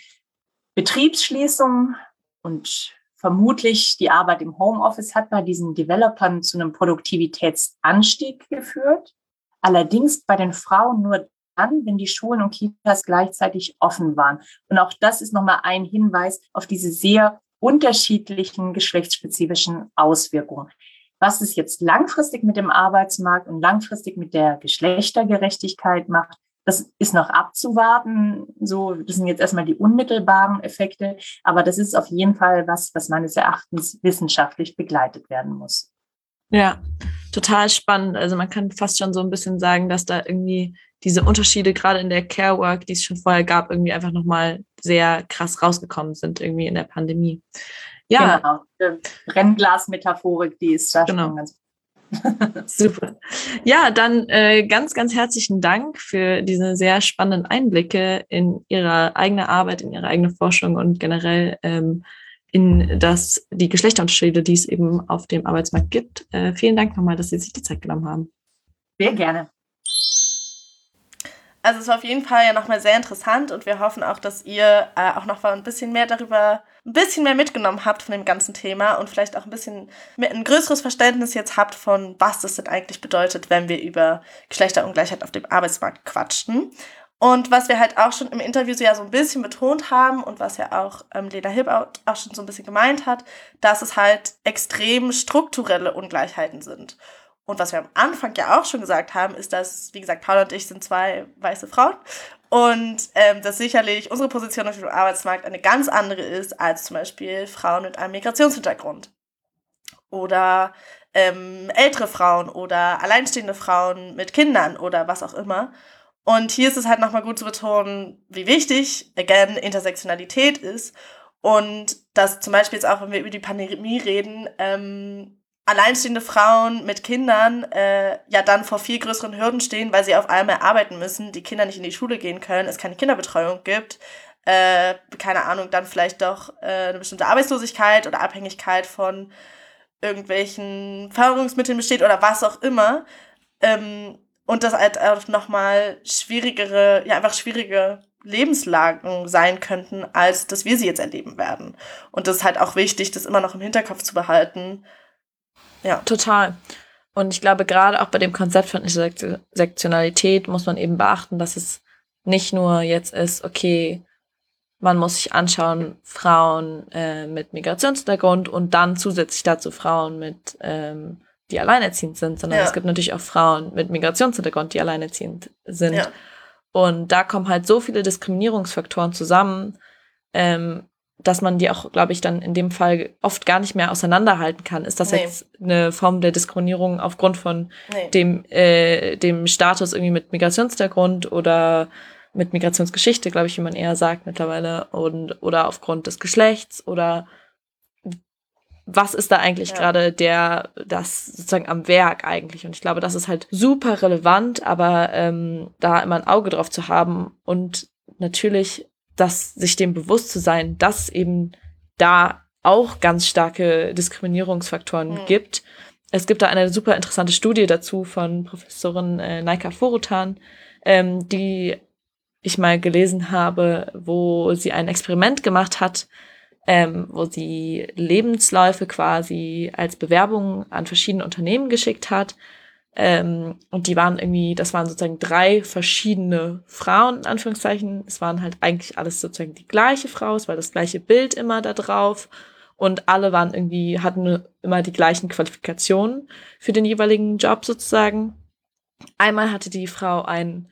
Betriebsschließungen und vermutlich die Arbeit im Homeoffice hat bei diesen Developern zu einem Produktivitätsanstieg geführt. Allerdings bei den Frauen nur dann, wenn die Schulen und Kitas gleichzeitig offen waren. Und auch das ist nochmal ein Hinweis auf diese sehr unterschiedlichen geschlechtsspezifischen Auswirkungen. Was es jetzt langfristig mit dem Arbeitsmarkt und langfristig mit der Geschlechtergerechtigkeit macht, das ist noch abzuwarten. So, das sind jetzt erstmal die unmittelbaren Effekte, aber das ist auf jeden Fall was, was meines Erachtens wissenschaftlich begleitet werden muss. Ja, total spannend. Also man kann fast schon so ein bisschen sagen, dass da irgendwie diese Unterschiede gerade in der Care Work, die es schon vorher gab, irgendwie einfach nochmal sehr krass rausgekommen sind, irgendwie in der Pandemie. Ja. Genau. Brennglas-Metaphorik, die ist da genau. schon ganz <laughs> Super. Ja, dann äh, ganz, ganz herzlichen Dank für diese sehr spannenden Einblicke in Ihre eigene Arbeit, in Ihre eigene Forschung und generell ähm, in das, die Geschlechterunterschiede, die es eben auf dem Arbeitsmarkt gibt. Äh, vielen Dank nochmal, dass Sie sich die Zeit genommen haben. Sehr gerne. Also es war auf jeden Fall ja nochmal sehr interessant und wir hoffen auch, dass ihr äh, auch noch mal ein bisschen mehr darüber, ein bisschen mehr mitgenommen habt von dem ganzen Thema und vielleicht auch ein bisschen mehr, ein größeres Verständnis jetzt habt von, was das denn eigentlich bedeutet, wenn wir über Geschlechterungleichheit auf dem Arbeitsmarkt quatschen. Und was wir halt auch schon im Interview so ja so ein bisschen betont haben und was ja auch ähm, Lena auch, auch schon so ein bisschen gemeint hat, dass es halt extrem strukturelle Ungleichheiten sind. Und was wir am Anfang ja auch schon gesagt haben, ist, dass, wie gesagt, Paul und ich sind zwei weiße Frauen. Und ähm, dass sicherlich unsere Position auf dem Arbeitsmarkt eine ganz andere ist als zum Beispiel Frauen mit einem Migrationshintergrund. Oder ähm, ältere Frauen oder alleinstehende Frauen mit Kindern oder was auch immer. Und hier ist es halt nochmal gut zu betonen, wie wichtig, again, Intersektionalität ist. Und dass zum Beispiel jetzt auch, wenn wir über die Pandemie reden, ähm, alleinstehende Frauen mit Kindern äh, ja dann vor viel größeren Hürden stehen, weil sie auf einmal arbeiten müssen, die Kinder nicht in die Schule gehen können, es keine Kinderbetreuung gibt, äh, keine Ahnung, dann vielleicht doch äh, eine bestimmte Arbeitslosigkeit oder Abhängigkeit von irgendwelchen Förderungsmitteln besteht oder was auch immer. Ähm, und das halt auch nochmal schwierigere, ja einfach schwierige Lebenslagen sein könnten, als dass wir sie jetzt erleben werden. Und das ist halt auch wichtig, das immer noch im Hinterkopf zu behalten, ja. Total. Und ich glaube, gerade auch bei dem Konzept von Intersektionalität muss man eben beachten, dass es nicht nur jetzt ist, okay, man muss sich anschauen, Frauen äh, mit Migrationshintergrund und dann zusätzlich dazu Frauen mit, ähm, die alleinerziehend sind, sondern Ja. es gibt natürlich auch Frauen mit Migrationshintergrund, die alleinerziehend sind. Ja. Und da kommen halt so viele Diskriminierungsfaktoren zusammen, ähm, dass man die auch, glaube ich, dann in dem Fall oft gar nicht mehr auseinanderhalten kann. Ist das Nee. jetzt eine Form der Diskriminierung aufgrund von Nee. dem, äh, dem Status irgendwie mit Migrationshintergrund oder mit Migrationsgeschichte, glaube ich, wie man eher sagt mittlerweile, und oder aufgrund des Geschlechts oder was ist da eigentlich Ja. gerade der, das sozusagen am Werk eigentlich? Und ich glaube, das ist halt super relevant, aber ähm, da immer ein Auge drauf zu haben und natürlich, dass sich dem bewusst zu sein, dass eben da auch ganz starke Diskriminierungsfaktoren Mhm. gibt. Es gibt da eine super interessante Studie dazu von Professorin äh, Naika Forutan, ähm, die ich mal gelesen habe, wo sie ein Experiment gemacht hat, ähm, wo sie Lebensläufe quasi als Bewerbung an verschiedene Unternehmen geschickt hat. Ähm, und die waren irgendwie, das waren sozusagen drei verschiedene Frauen, in Anführungszeichen. Es waren halt eigentlich alles sozusagen die gleiche Frau, es war das gleiche Bild immer da drauf. Und alle waren irgendwie, hatten immer die gleichen Qualifikationen für den jeweiligen Job sozusagen. Einmal hatte die Frau einen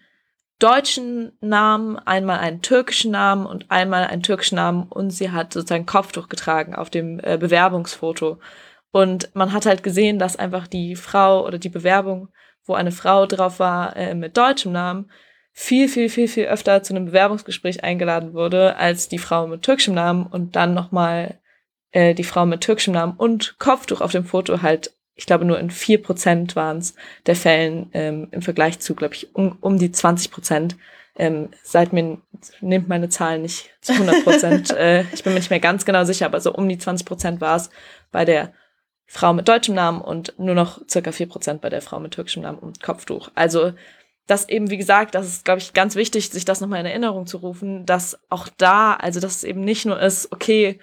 deutschen Namen, einmal einen türkischen Namen und einmal einen türkischen Namen und sie hat sozusagen Kopftuch getragen auf dem äh, Bewerbungsfoto. Und man hat halt gesehen, dass einfach die Frau oder die Bewerbung, wo eine Frau drauf war äh, mit deutschem Namen, viel, viel, viel, viel öfter zu einem Bewerbungsgespräch eingeladen wurde als die Frau mit türkischem Namen und dann nochmal äh, die Frau mit türkischem Namen und Kopftuch auf dem Foto halt, ich glaube nur in vier Prozent waren es der Fällen ähm, im Vergleich zu, glaube ich, um, um die 20 Prozent. Ähm, seid mir, nehmt meine Zahlen nicht zu 100 Prozent. <laughs> äh, ich bin mir nicht mehr ganz genau sicher, aber so um die 20 Prozent war es bei der Frau mit deutschem Namen und nur noch circa 4 Prozent bei der Frau mit türkischem Namen und Kopftuch. Also das eben, wie gesagt, das ist, glaube ich, ganz wichtig, sich das nochmal in Erinnerung zu rufen, dass auch da, also dass es eben nicht nur ist, okay,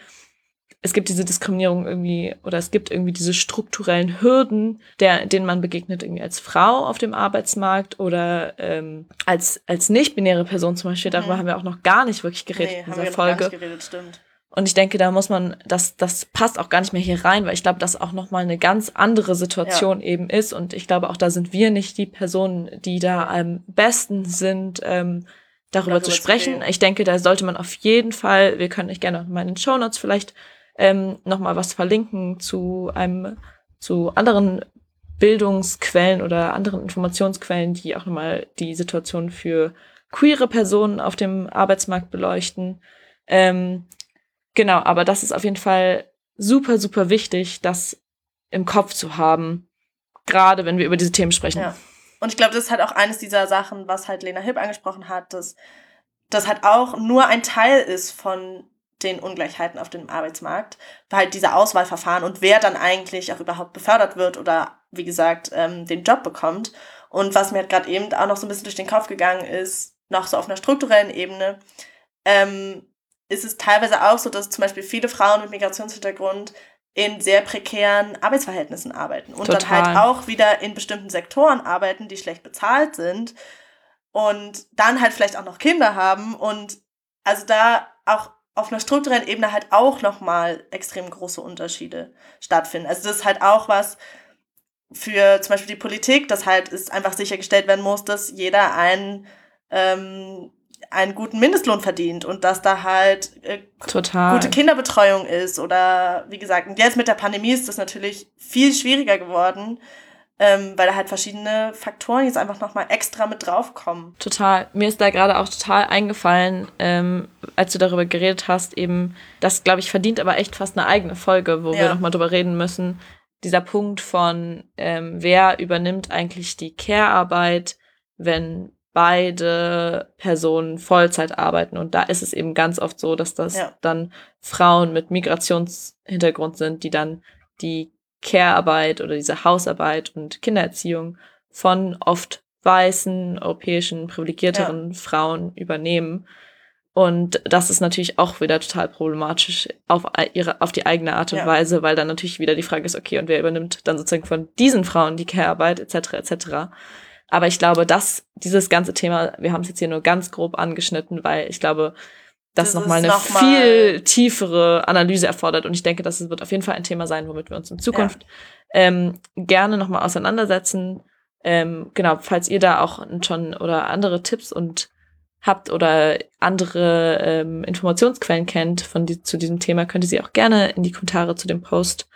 es gibt diese Diskriminierung irgendwie oder es gibt irgendwie diese strukturellen Hürden, der, denen man begegnet irgendwie als Frau auf dem Arbeitsmarkt oder ähm, als, als nicht-binäre Person zum Beispiel. Darüber Mhm. haben wir auch noch gar nicht wirklich geredet Nee, in haben wir dieser noch gar Folge. nicht geredet, stimmt. Und ich denke, da muss man, das, das passt auch gar nicht mehr hier rein, weil ich glaube, das auch nochmal eine ganz andere Situation eben ist. Und ich glaube, auch da sind wir nicht die Personen, die da am besten sind, ähm, darüber, Darüber zu zu sprechen. reden. ich denke, da sollte man auf jeden Fall, wir können euch gerne mal in den Shownotes vielleicht ähm, nochmal was verlinken zu einem, zu anderen Bildungsquellen oder anderen Informationsquellen, die auch nochmal die Situation für queere Personen auf dem Arbeitsmarkt beleuchten. Ähm, genau, aber das ist auf jeden Fall super, super wichtig, das im Kopf zu haben, gerade wenn wir über diese Themen sprechen. Ja. Und ich glaube, das ist halt auch eines dieser Sachen, was halt Lena Hipp angesprochen hat, dass das halt auch nur ein Teil ist von den Ungleichheiten auf dem Arbeitsmarkt, weil halt diese Auswahlverfahren und wer dann eigentlich auch überhaupt befördert wird oder wie gesagt ähm, den Job bekommt. Und was mir halt gerade eben auch noch so ein bisschen durch den Kopf gegangen ist, noch so auf einer strukturellen Ebene, ähm, ist es teilweise auch so, dass zum Beispiel viele Frauen mit Migrationshintergrund in sehr prekären Arbeitsverhältnissen arbeiten und dann Total. halt auch wieder in bestimmten Sektoren arbeiten, die schlecht bezahlt sind und dann halt vielleicht auch noch Kinder haben und also da auch auf einer strukturellen Ebene halt auch nochmal extrem große Unterschiede stattfinden. Also das ist halt auch was für zum Beispiel die Politik, dass halt ist einfach sichergestellt werden muss, dass jeder einen, ähm, einen guten Mindestlohn verdient und dass da halt äh, gute Kinderbetreuung ist oder wie gesagt, und jetzt mit der Pandemie ist das natürlich viel schwieriger geworden, ähm, weil da halt verschiedene Faktoren jetzt einfach nochmal extra mit draufkommen. Total. Mir ist da gerade auch total eingefallen, ähm, als du darüber geredet hast, eben, das, glaube ich, verdient aber echt fast eine eigene Folge, wo wir Ja. nochmal drüber reden müssen. Dieser Punkt von, ähm, wer übernimmt eigentlich die Care-Arbeit, wenn beide Personen Vollzeit arbeiten. Und da ist es eben ganz oft so, dass das Ja. dann Frauen mit Migrationshintergrund sind, die dann die Care-Arbeit oder diese Hausarbeit und Kindererziehung von oft weißen, europäischen, privilegierteren Frauen übernehmen. Und das ist natürlich auch wieder total problematisch auf ihre, auf die eigene Art und Ja. Weise, weil dann natürlich wieder die Frage ist, okay, und wer übernimmt dann sozusagen von diesen Frauen die Care-Arbeit, etc., etc. Aber ich glaube, dass dieses ganze Thema, wir haben es jetzt hier nur ganz grob angeschnitten, weil ich glaube, das, Das nochmal eine noch viel tiefere Analyse erfordert. Und ich denke, das wird auf jeden Fall ein Thema sein, womit wir uns in Zukunft ähm, gerne nochmal auseinandersetzen. Ähm, genau, falls ihr da auch schon oder andere Tipps und habt oder andere ähm, Informationsquellen kennt von die, zu diesem Thema, könnt ihr sie auch gerne in die Kommentare zu dem Post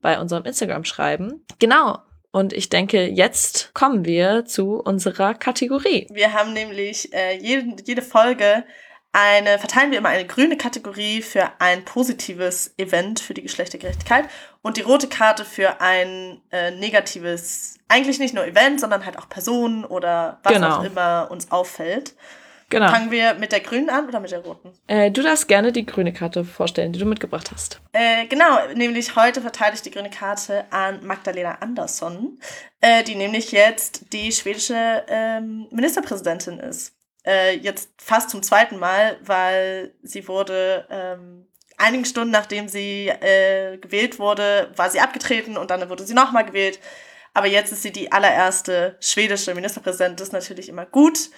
bei unserem Instagram schreiben. Genau. Und ich denke, jetzt kommen wir zu unserer Kategorie. Wir haben nämlich äh, jede, jede Folge eine, verteilen wir immer eine grüne Kategorie für ein positives Event für die Geschlechtergerechtigkeit und die rote Karte für ein äh, negatives, eigentlich nicht nur Event, sondern halt auch Personen oder was Genau. auch immer uns auffällt. Genau. Fangen wir mit der grünen an oder mit der roten? Äh, du darfst gerne die grüne Karte vorstellen, die du mitgebracht hast. Äh, genau, nämlich heute verteile ich die grüne Karte an Magdalena Andersson, äh, die nämlich jetzt die schwedische ähm, Ministerpräsidentin ist. Äh, jetzt fast zum zweiten Mal, weil sie wurde ähm, einigen Stunden nachdem sie äh, gewählt wurde, war sie abgetreten und dann wurde sie nochmal gewählt. Aber jetzt ist sie die allererste schwedische Ministerpräsidentin. Das ist natürlich immer gut,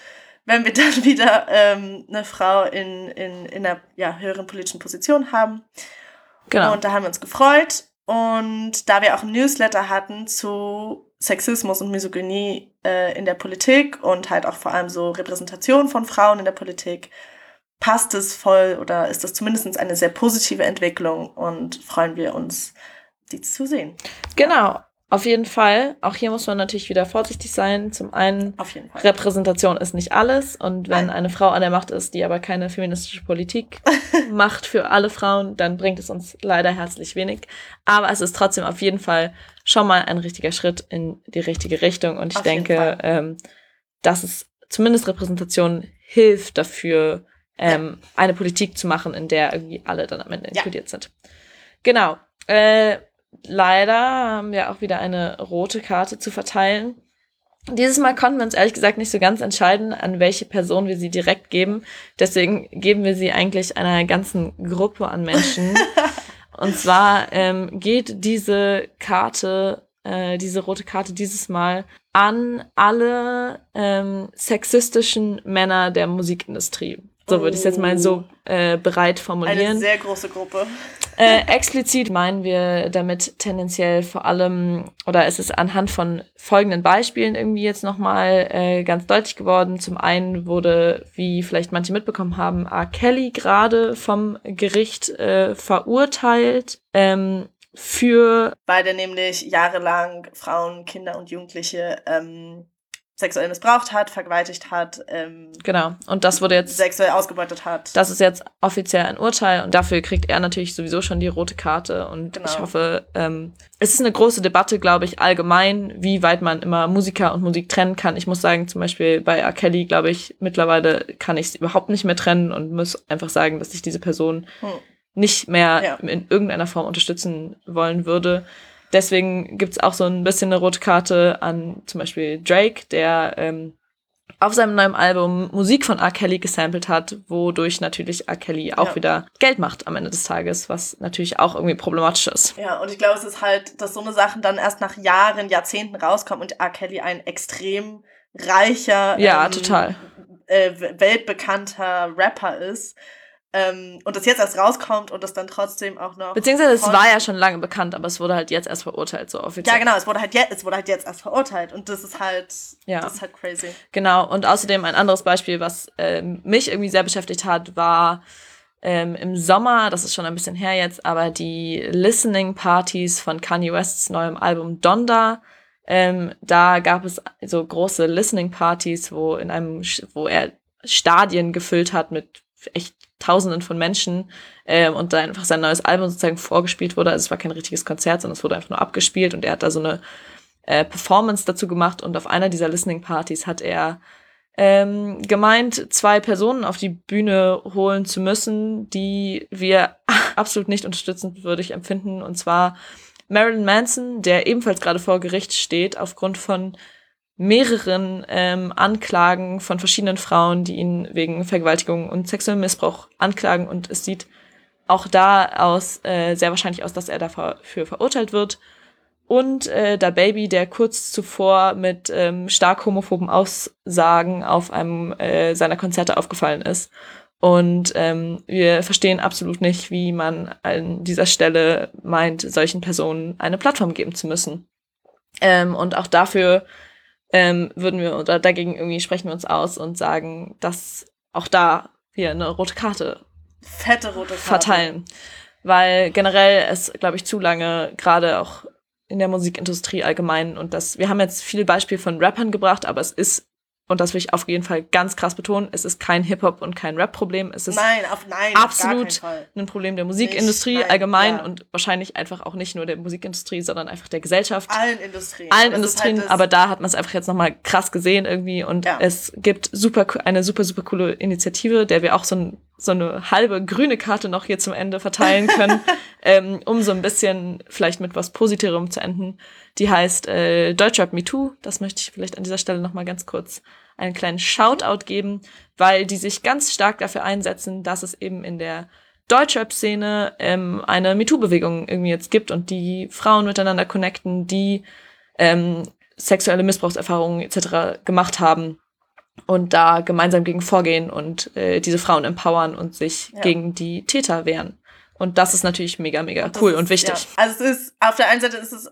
wenn wir <laughs> dann wieder ähm, eine Frau in, in, in einer ja, höheren politischen Position haben. Genau. Und da haben wir uns gefreut. Und da wir auch ein Newsletter hatten zu Sexismus und Misogynie äh, in der Politik und halt auch vor allem so Repräsentation von Frauen in der Politik, passt es voll oder ist das zumindest eine sehr positive Entwicklung und freuen wir uns, die zu sehen. Genau, auf jeden Fall. Auch hier muss man natürlich wieder vorsichtig sein. Zum einen. Repräsentation ist nicht alles. Und wenn Nein. eine Frau an der Macht ist, die aber keine feministische Politik <laughs> macht für alle Frauen, dann bringt es uns leider herzlich wenig. Aber es ist trotzdem auf jeden Fall schon mal ein richtiger Schritt in die richtige Richtung. Und ich Auf denke, ähm, dass es zumindest Repräsentation hilft dafür, ähm, eine Politik zu machen, in der irgendwie alle dann am Ende Ja. inkludiert sind. Genau. Äh, leider haben wir auch wieder eine rote Karte zu verteilen. Dieses Mal konnten wir uns ehrlich gesagt nicht so ganz entscheiden, an welche Person wir sie direkt geben. Deswegen geben wir sie eigentlich einer ganzen Gruppe an Menschen. <laughs> Und zwar ähm, geht diese Karte, äh, diese rote Karte dieses Mal an alle ähm, sexistischen Männer der Musikindustrie. So würde ich es jetzt mal so äh, bereit formulieren. Eine sehr große Gruppe. Äh, explizit meinen wir damit tendenziell vor allem, oder es ist anhand von folgenden Beispielen irgendwie jetzt nochmal äh, ganz deutlich geworden. Zum einen wurde, wie vielleicht manche mitbekommen haben, R. Kelly gerade vom Gericht äh, verurteilt ähm, für, Weil der nämlich jahrelang Frauen, Kinder und Jugendliche ähm, sexuell missbraucht hat, vergewaltigt hat, ähm, genau, und das wurde jetzt sexuell ausgebeutet hat. Das ist jetzt offiziell ein Urteil und dafür kriegt er natürlich sowieso schon die rote Karte. Und Genau. ich hoffe, ähm, es ist eine große Debatte, glaube ich, allgemein, wie weit man immer Musiker und Musik trennen kann. Ich muss sagen, zum Beispiel bei R. Kelly, glaube ich, mittlerweile kann ich es überhaupt nicht mehr trennen und muss einfach sagen, dass ich diese Person Hm. nicht mehr Ja. in irgendeiner Form unterstützen wollen würde. Deswegen gibt's auch so ein bisschen eine rote Karte an zum Beispiel Drake, der ähm, auf seinem neuen Album Musik von R. Kelly gesampelt hat, wodurch natürlich R. Kelly auch Ja. wieder Geld macht am Ende des Tages, was natürlich auch irgendwie problematisch ist. Ja, und ich glaube, es ist halt, dass so eine Sachen dann erst nach Jahren, Jahrzehnten rauskommen und R. Kelly ein extrem reicher, Ja, ähm, total. Äh, weltbekannter Rapper ist. Ähm, und das jetzt erst rauskommt und das dann trotzdem auch noch. Beziehungsweise es war ja schon lange bekannt, aber es wurde halt jetzt erst verurteilt, so offiziell. Ja, genau, es wurde halt jetzt, es wurde halt jetzt erst verurteilt und das ist halt, Ja. das ist halt crazy. Genau, und außerdem ein anderes Beispiel, was ähm, mich irgendwie sehr beschäftigt hat, war ähm, im Sommer, das ist schon ein bisschen her jetzt, aber die Listening Partys von Kanye Wests neuem Album Donda. Ähm, da gab es so große Listening Partys, wo in einem, wo er Stadien gefüllt hat mit echt Tausenden von Menschen ähm, und da einfach sein neues Album sozusagen vorgespielt wurde. Also es war kein richtiges Konzert, sondern es wurde einfach nur abgespielt und er hat da so eine äh, Performance dazu gemacht und auf einer dieser Listening Partys hat er ähm, gemeint, zwei Personen auf die Bühne holen zu müssen, die wir <laughs> absolut nicht unterstützenswürdig empfinden. Und zwar Marilyn Manson, der ebenfalls gerade vor Gericht steht aufgrund von mehreren ähm, Anklagen von verschiedenen Frauen, die ihn wegen Vergewaltigung und sexuellem Missbrauch anklagen. Und es sieht auch da aus, äh, sehr wahrscheinlich aus, dass er dafür verurteilt wird. Und äh, der Baby, der kurz zuvor mit ähm, stark homophoben Aussagen auf einem äh, seiner Konzerte aufgefallen ist. Und ähm, wir verstehen absolut nicht, wie man an dieser Stelle meint, solchen Personen eine Plattform geben zu müssen. Ähm, und auch dafür ähm, würden wir oder dagegen irgendwie sprechen wir uns aus und sagen, dass auch da wir eine rote Karte Fette rote Karte. verteilen. Weil generell es, glaube ich, zu lange, gerade auch in der Musikindustrie allgemein, und das, wir haben jetzt viele Beispiele von Rappern gebracht, aber es ist, und das will ich auf jeden Fall ganz krass betonen, es ist kein Hip-Hop und kein Rap-Problem. Es ist Nein, auf nein, absolut ein Problem der Musikindustrie nein, allgemein ja. und wahrscheinlich einfach auch nicht nur der Musikindustrie, sondern einfach der Gesellschaft Allen Industrien. allen Das ist Industrien, halt aber da hat man es einfach jetzt nochmal krass gesehen irgendwie und Ja. es gibt super eine super, super coole Initiative, der wir auch so, ein, so eine halbe grüne Karte noch hier zum Ende verteilen können, <laughs> ähm, um so ein bisschen vielleicht mit was Positivem zu enden. Die heißt äh, Deutschrap Me Too. Das möchte ich vielleicht an dieser Stelle nochmal ganz kurz einen kleinen Shoutout geben, weil die sich ganz stark dafür einsetzen, dass es eben in der Deutschrap-Szene ähm, eine MeToo-Bewegung irgendwie jetzt gibt und die Frauen miteinander connecten, die ähm, sexuelle Missbrauchserfahrungen etc. gemacht haben und da gemeinsam gegen vorgehen und äh, diese Frauen empowern und sich Ja. gegen die Täter wehren. Und das ist natürlich mega, mega cool ist, und wichtig. Ja. Also es ist, auf der einen Seite ist es,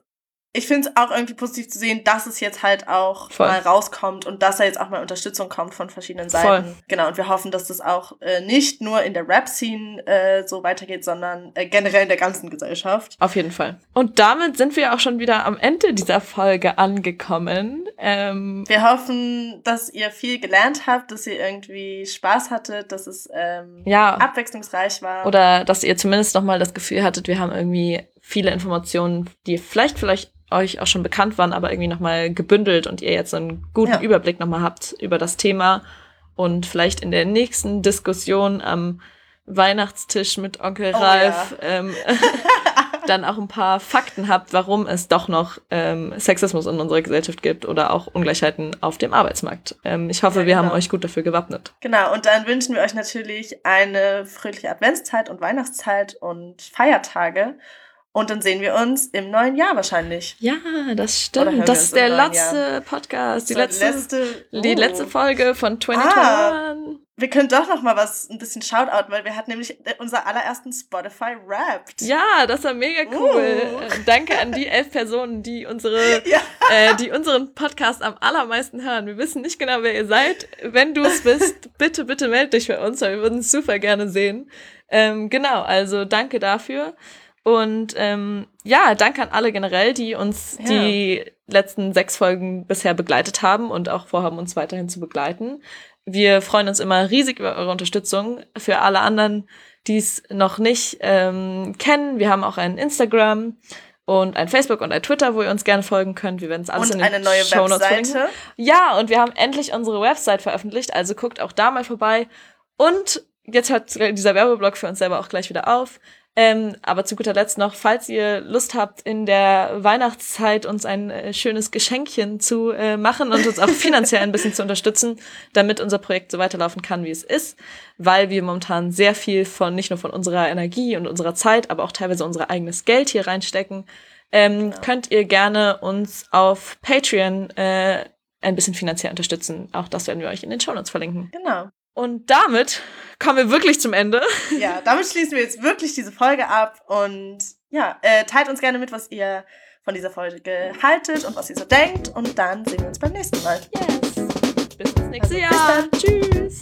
ich finde es auch irgendwie positiv zu sehen, dass es jetzt halt auch Voll. mal rauskommt und dass da jetzt auch mal Unterstützung kommt von verschiedenen Voll. Seiten. Genau, und wir hoffen, dass das auch äh, nicht nur in der Rap-Scene äh, so weitergeht, sondern äh, generell in der ganzen Gesellschaft. Auf jeden Fall. Und damit sind wir auch schon wieder am Ende dieser Folge angekommen. Ähm, Wir hoffen, dass ihr viel gelernt habt, dass ihr irgendwie Spaß hattet, dass es ähm, ja. abwechslungsreich war. Oder dass ihr zumindest noch mal das Gefühl hattet, wir haben irgendwie viele Informationen, die vielleicht vielleicht euch auch schon bekannt waren, aber irgendwie noch mal gebündelt und ihr jetzt so einen guten Ja. Überblick noch mal habt über das Thema und vielleicht in der nächsten Diskussion am Weihnachtstisch mit Onkel Oh, Ralf ähm, <laughs> dann auch ein paar Fakten habt, warum es doch noch ähm, Sexismus in unserer Gesellschaft gibt oder auch Ungleichheiten auf dem Arbeitsmarkt. Ähm, ich hoffe, Ja, wir haben genau. euch gut dafür gewappnet. Genau, und dann wünschen wir euch natürlich eine fröhliche Adventszeit und Weihnachtszeit und Feiertage. Und dann sehen wir uns im neuen Jahr wahrscheinlich. Ja, das stimmt. Das ist der letzte Podcast, die So, letzte, die oh. letzte Folge von 2021. Wir können doch noch mal was, ein bisschen Shoutout, weil wir hatten nämlich unser allerersten Spotify Wrapped. Ja, das war mega cool. Uh. Äh, Danke an die elf Personen, die unsere, <laughs> Ja. äh, die unseren Podcast am allermeisten hören. Wir wissen nicht genau, wer ihr seid. Wenn du es bist, <laughs> bitte, bitte melde dich bei uns, weil wir würden es super gerne sehen. Ähm, genau, also danke dafür. Und ähm, ja, danke an alle generell, die uns Ja. die letzten sechs Folgen bisher begleitet haben und auch vorhaben, uns weiterhin zu begleiten. Wir freuen uns immer riesig über eure Unterstützung. Für alle anderen, die es noch nicht ähm, kennen, wir haben auch ein Instagram und ein Facebook und ein Twitter, wo ihr uns gerne folgen könnt. Wir werden es alles Und in den eine neue Shownotes verlinken. Webseite. Ja, und wir haben endlich unsere Website veröffentlicht, also guckt auch da mal vorbei. Und jetzt hört dieser Werbeblock für uns selber auch gleich wieder auf. Ähm, aber zu guter Letzt noch, falls ihr Lust habt, in der Weihnachtszeit uns ein äh, schönes Geschenkchen zu äh, machen und uns auch <laughs> finanziell ein bisschen zu unterstützen, damit unser Projekt so weiterlaufen kann, wie es ist, weil wir momentan sehr viel von, nicht nur von unserer Energie und unserer Zeit, aber auch teilweise unser eigenes Geld hier reinstecken, ähm, könnt ihr gerne uns auf Patreon äh, ein bisschen finanziell unterstützen. Auch das werden wir euch in den Shownotes verlinken. Genau. Und damit kommen wir wirklich zum Ende. Ja, damit schließen wir jetzt wirklich diese Folge ab. Und ja, äh, teilt uns gerne mit, was ihr von dieser Folge haltet und was ihr so denkt. Und dann sehen wir uns beim nächsten Mal. Yes. Bis ins nächste Also, bis Jahr. dann. Tschüss.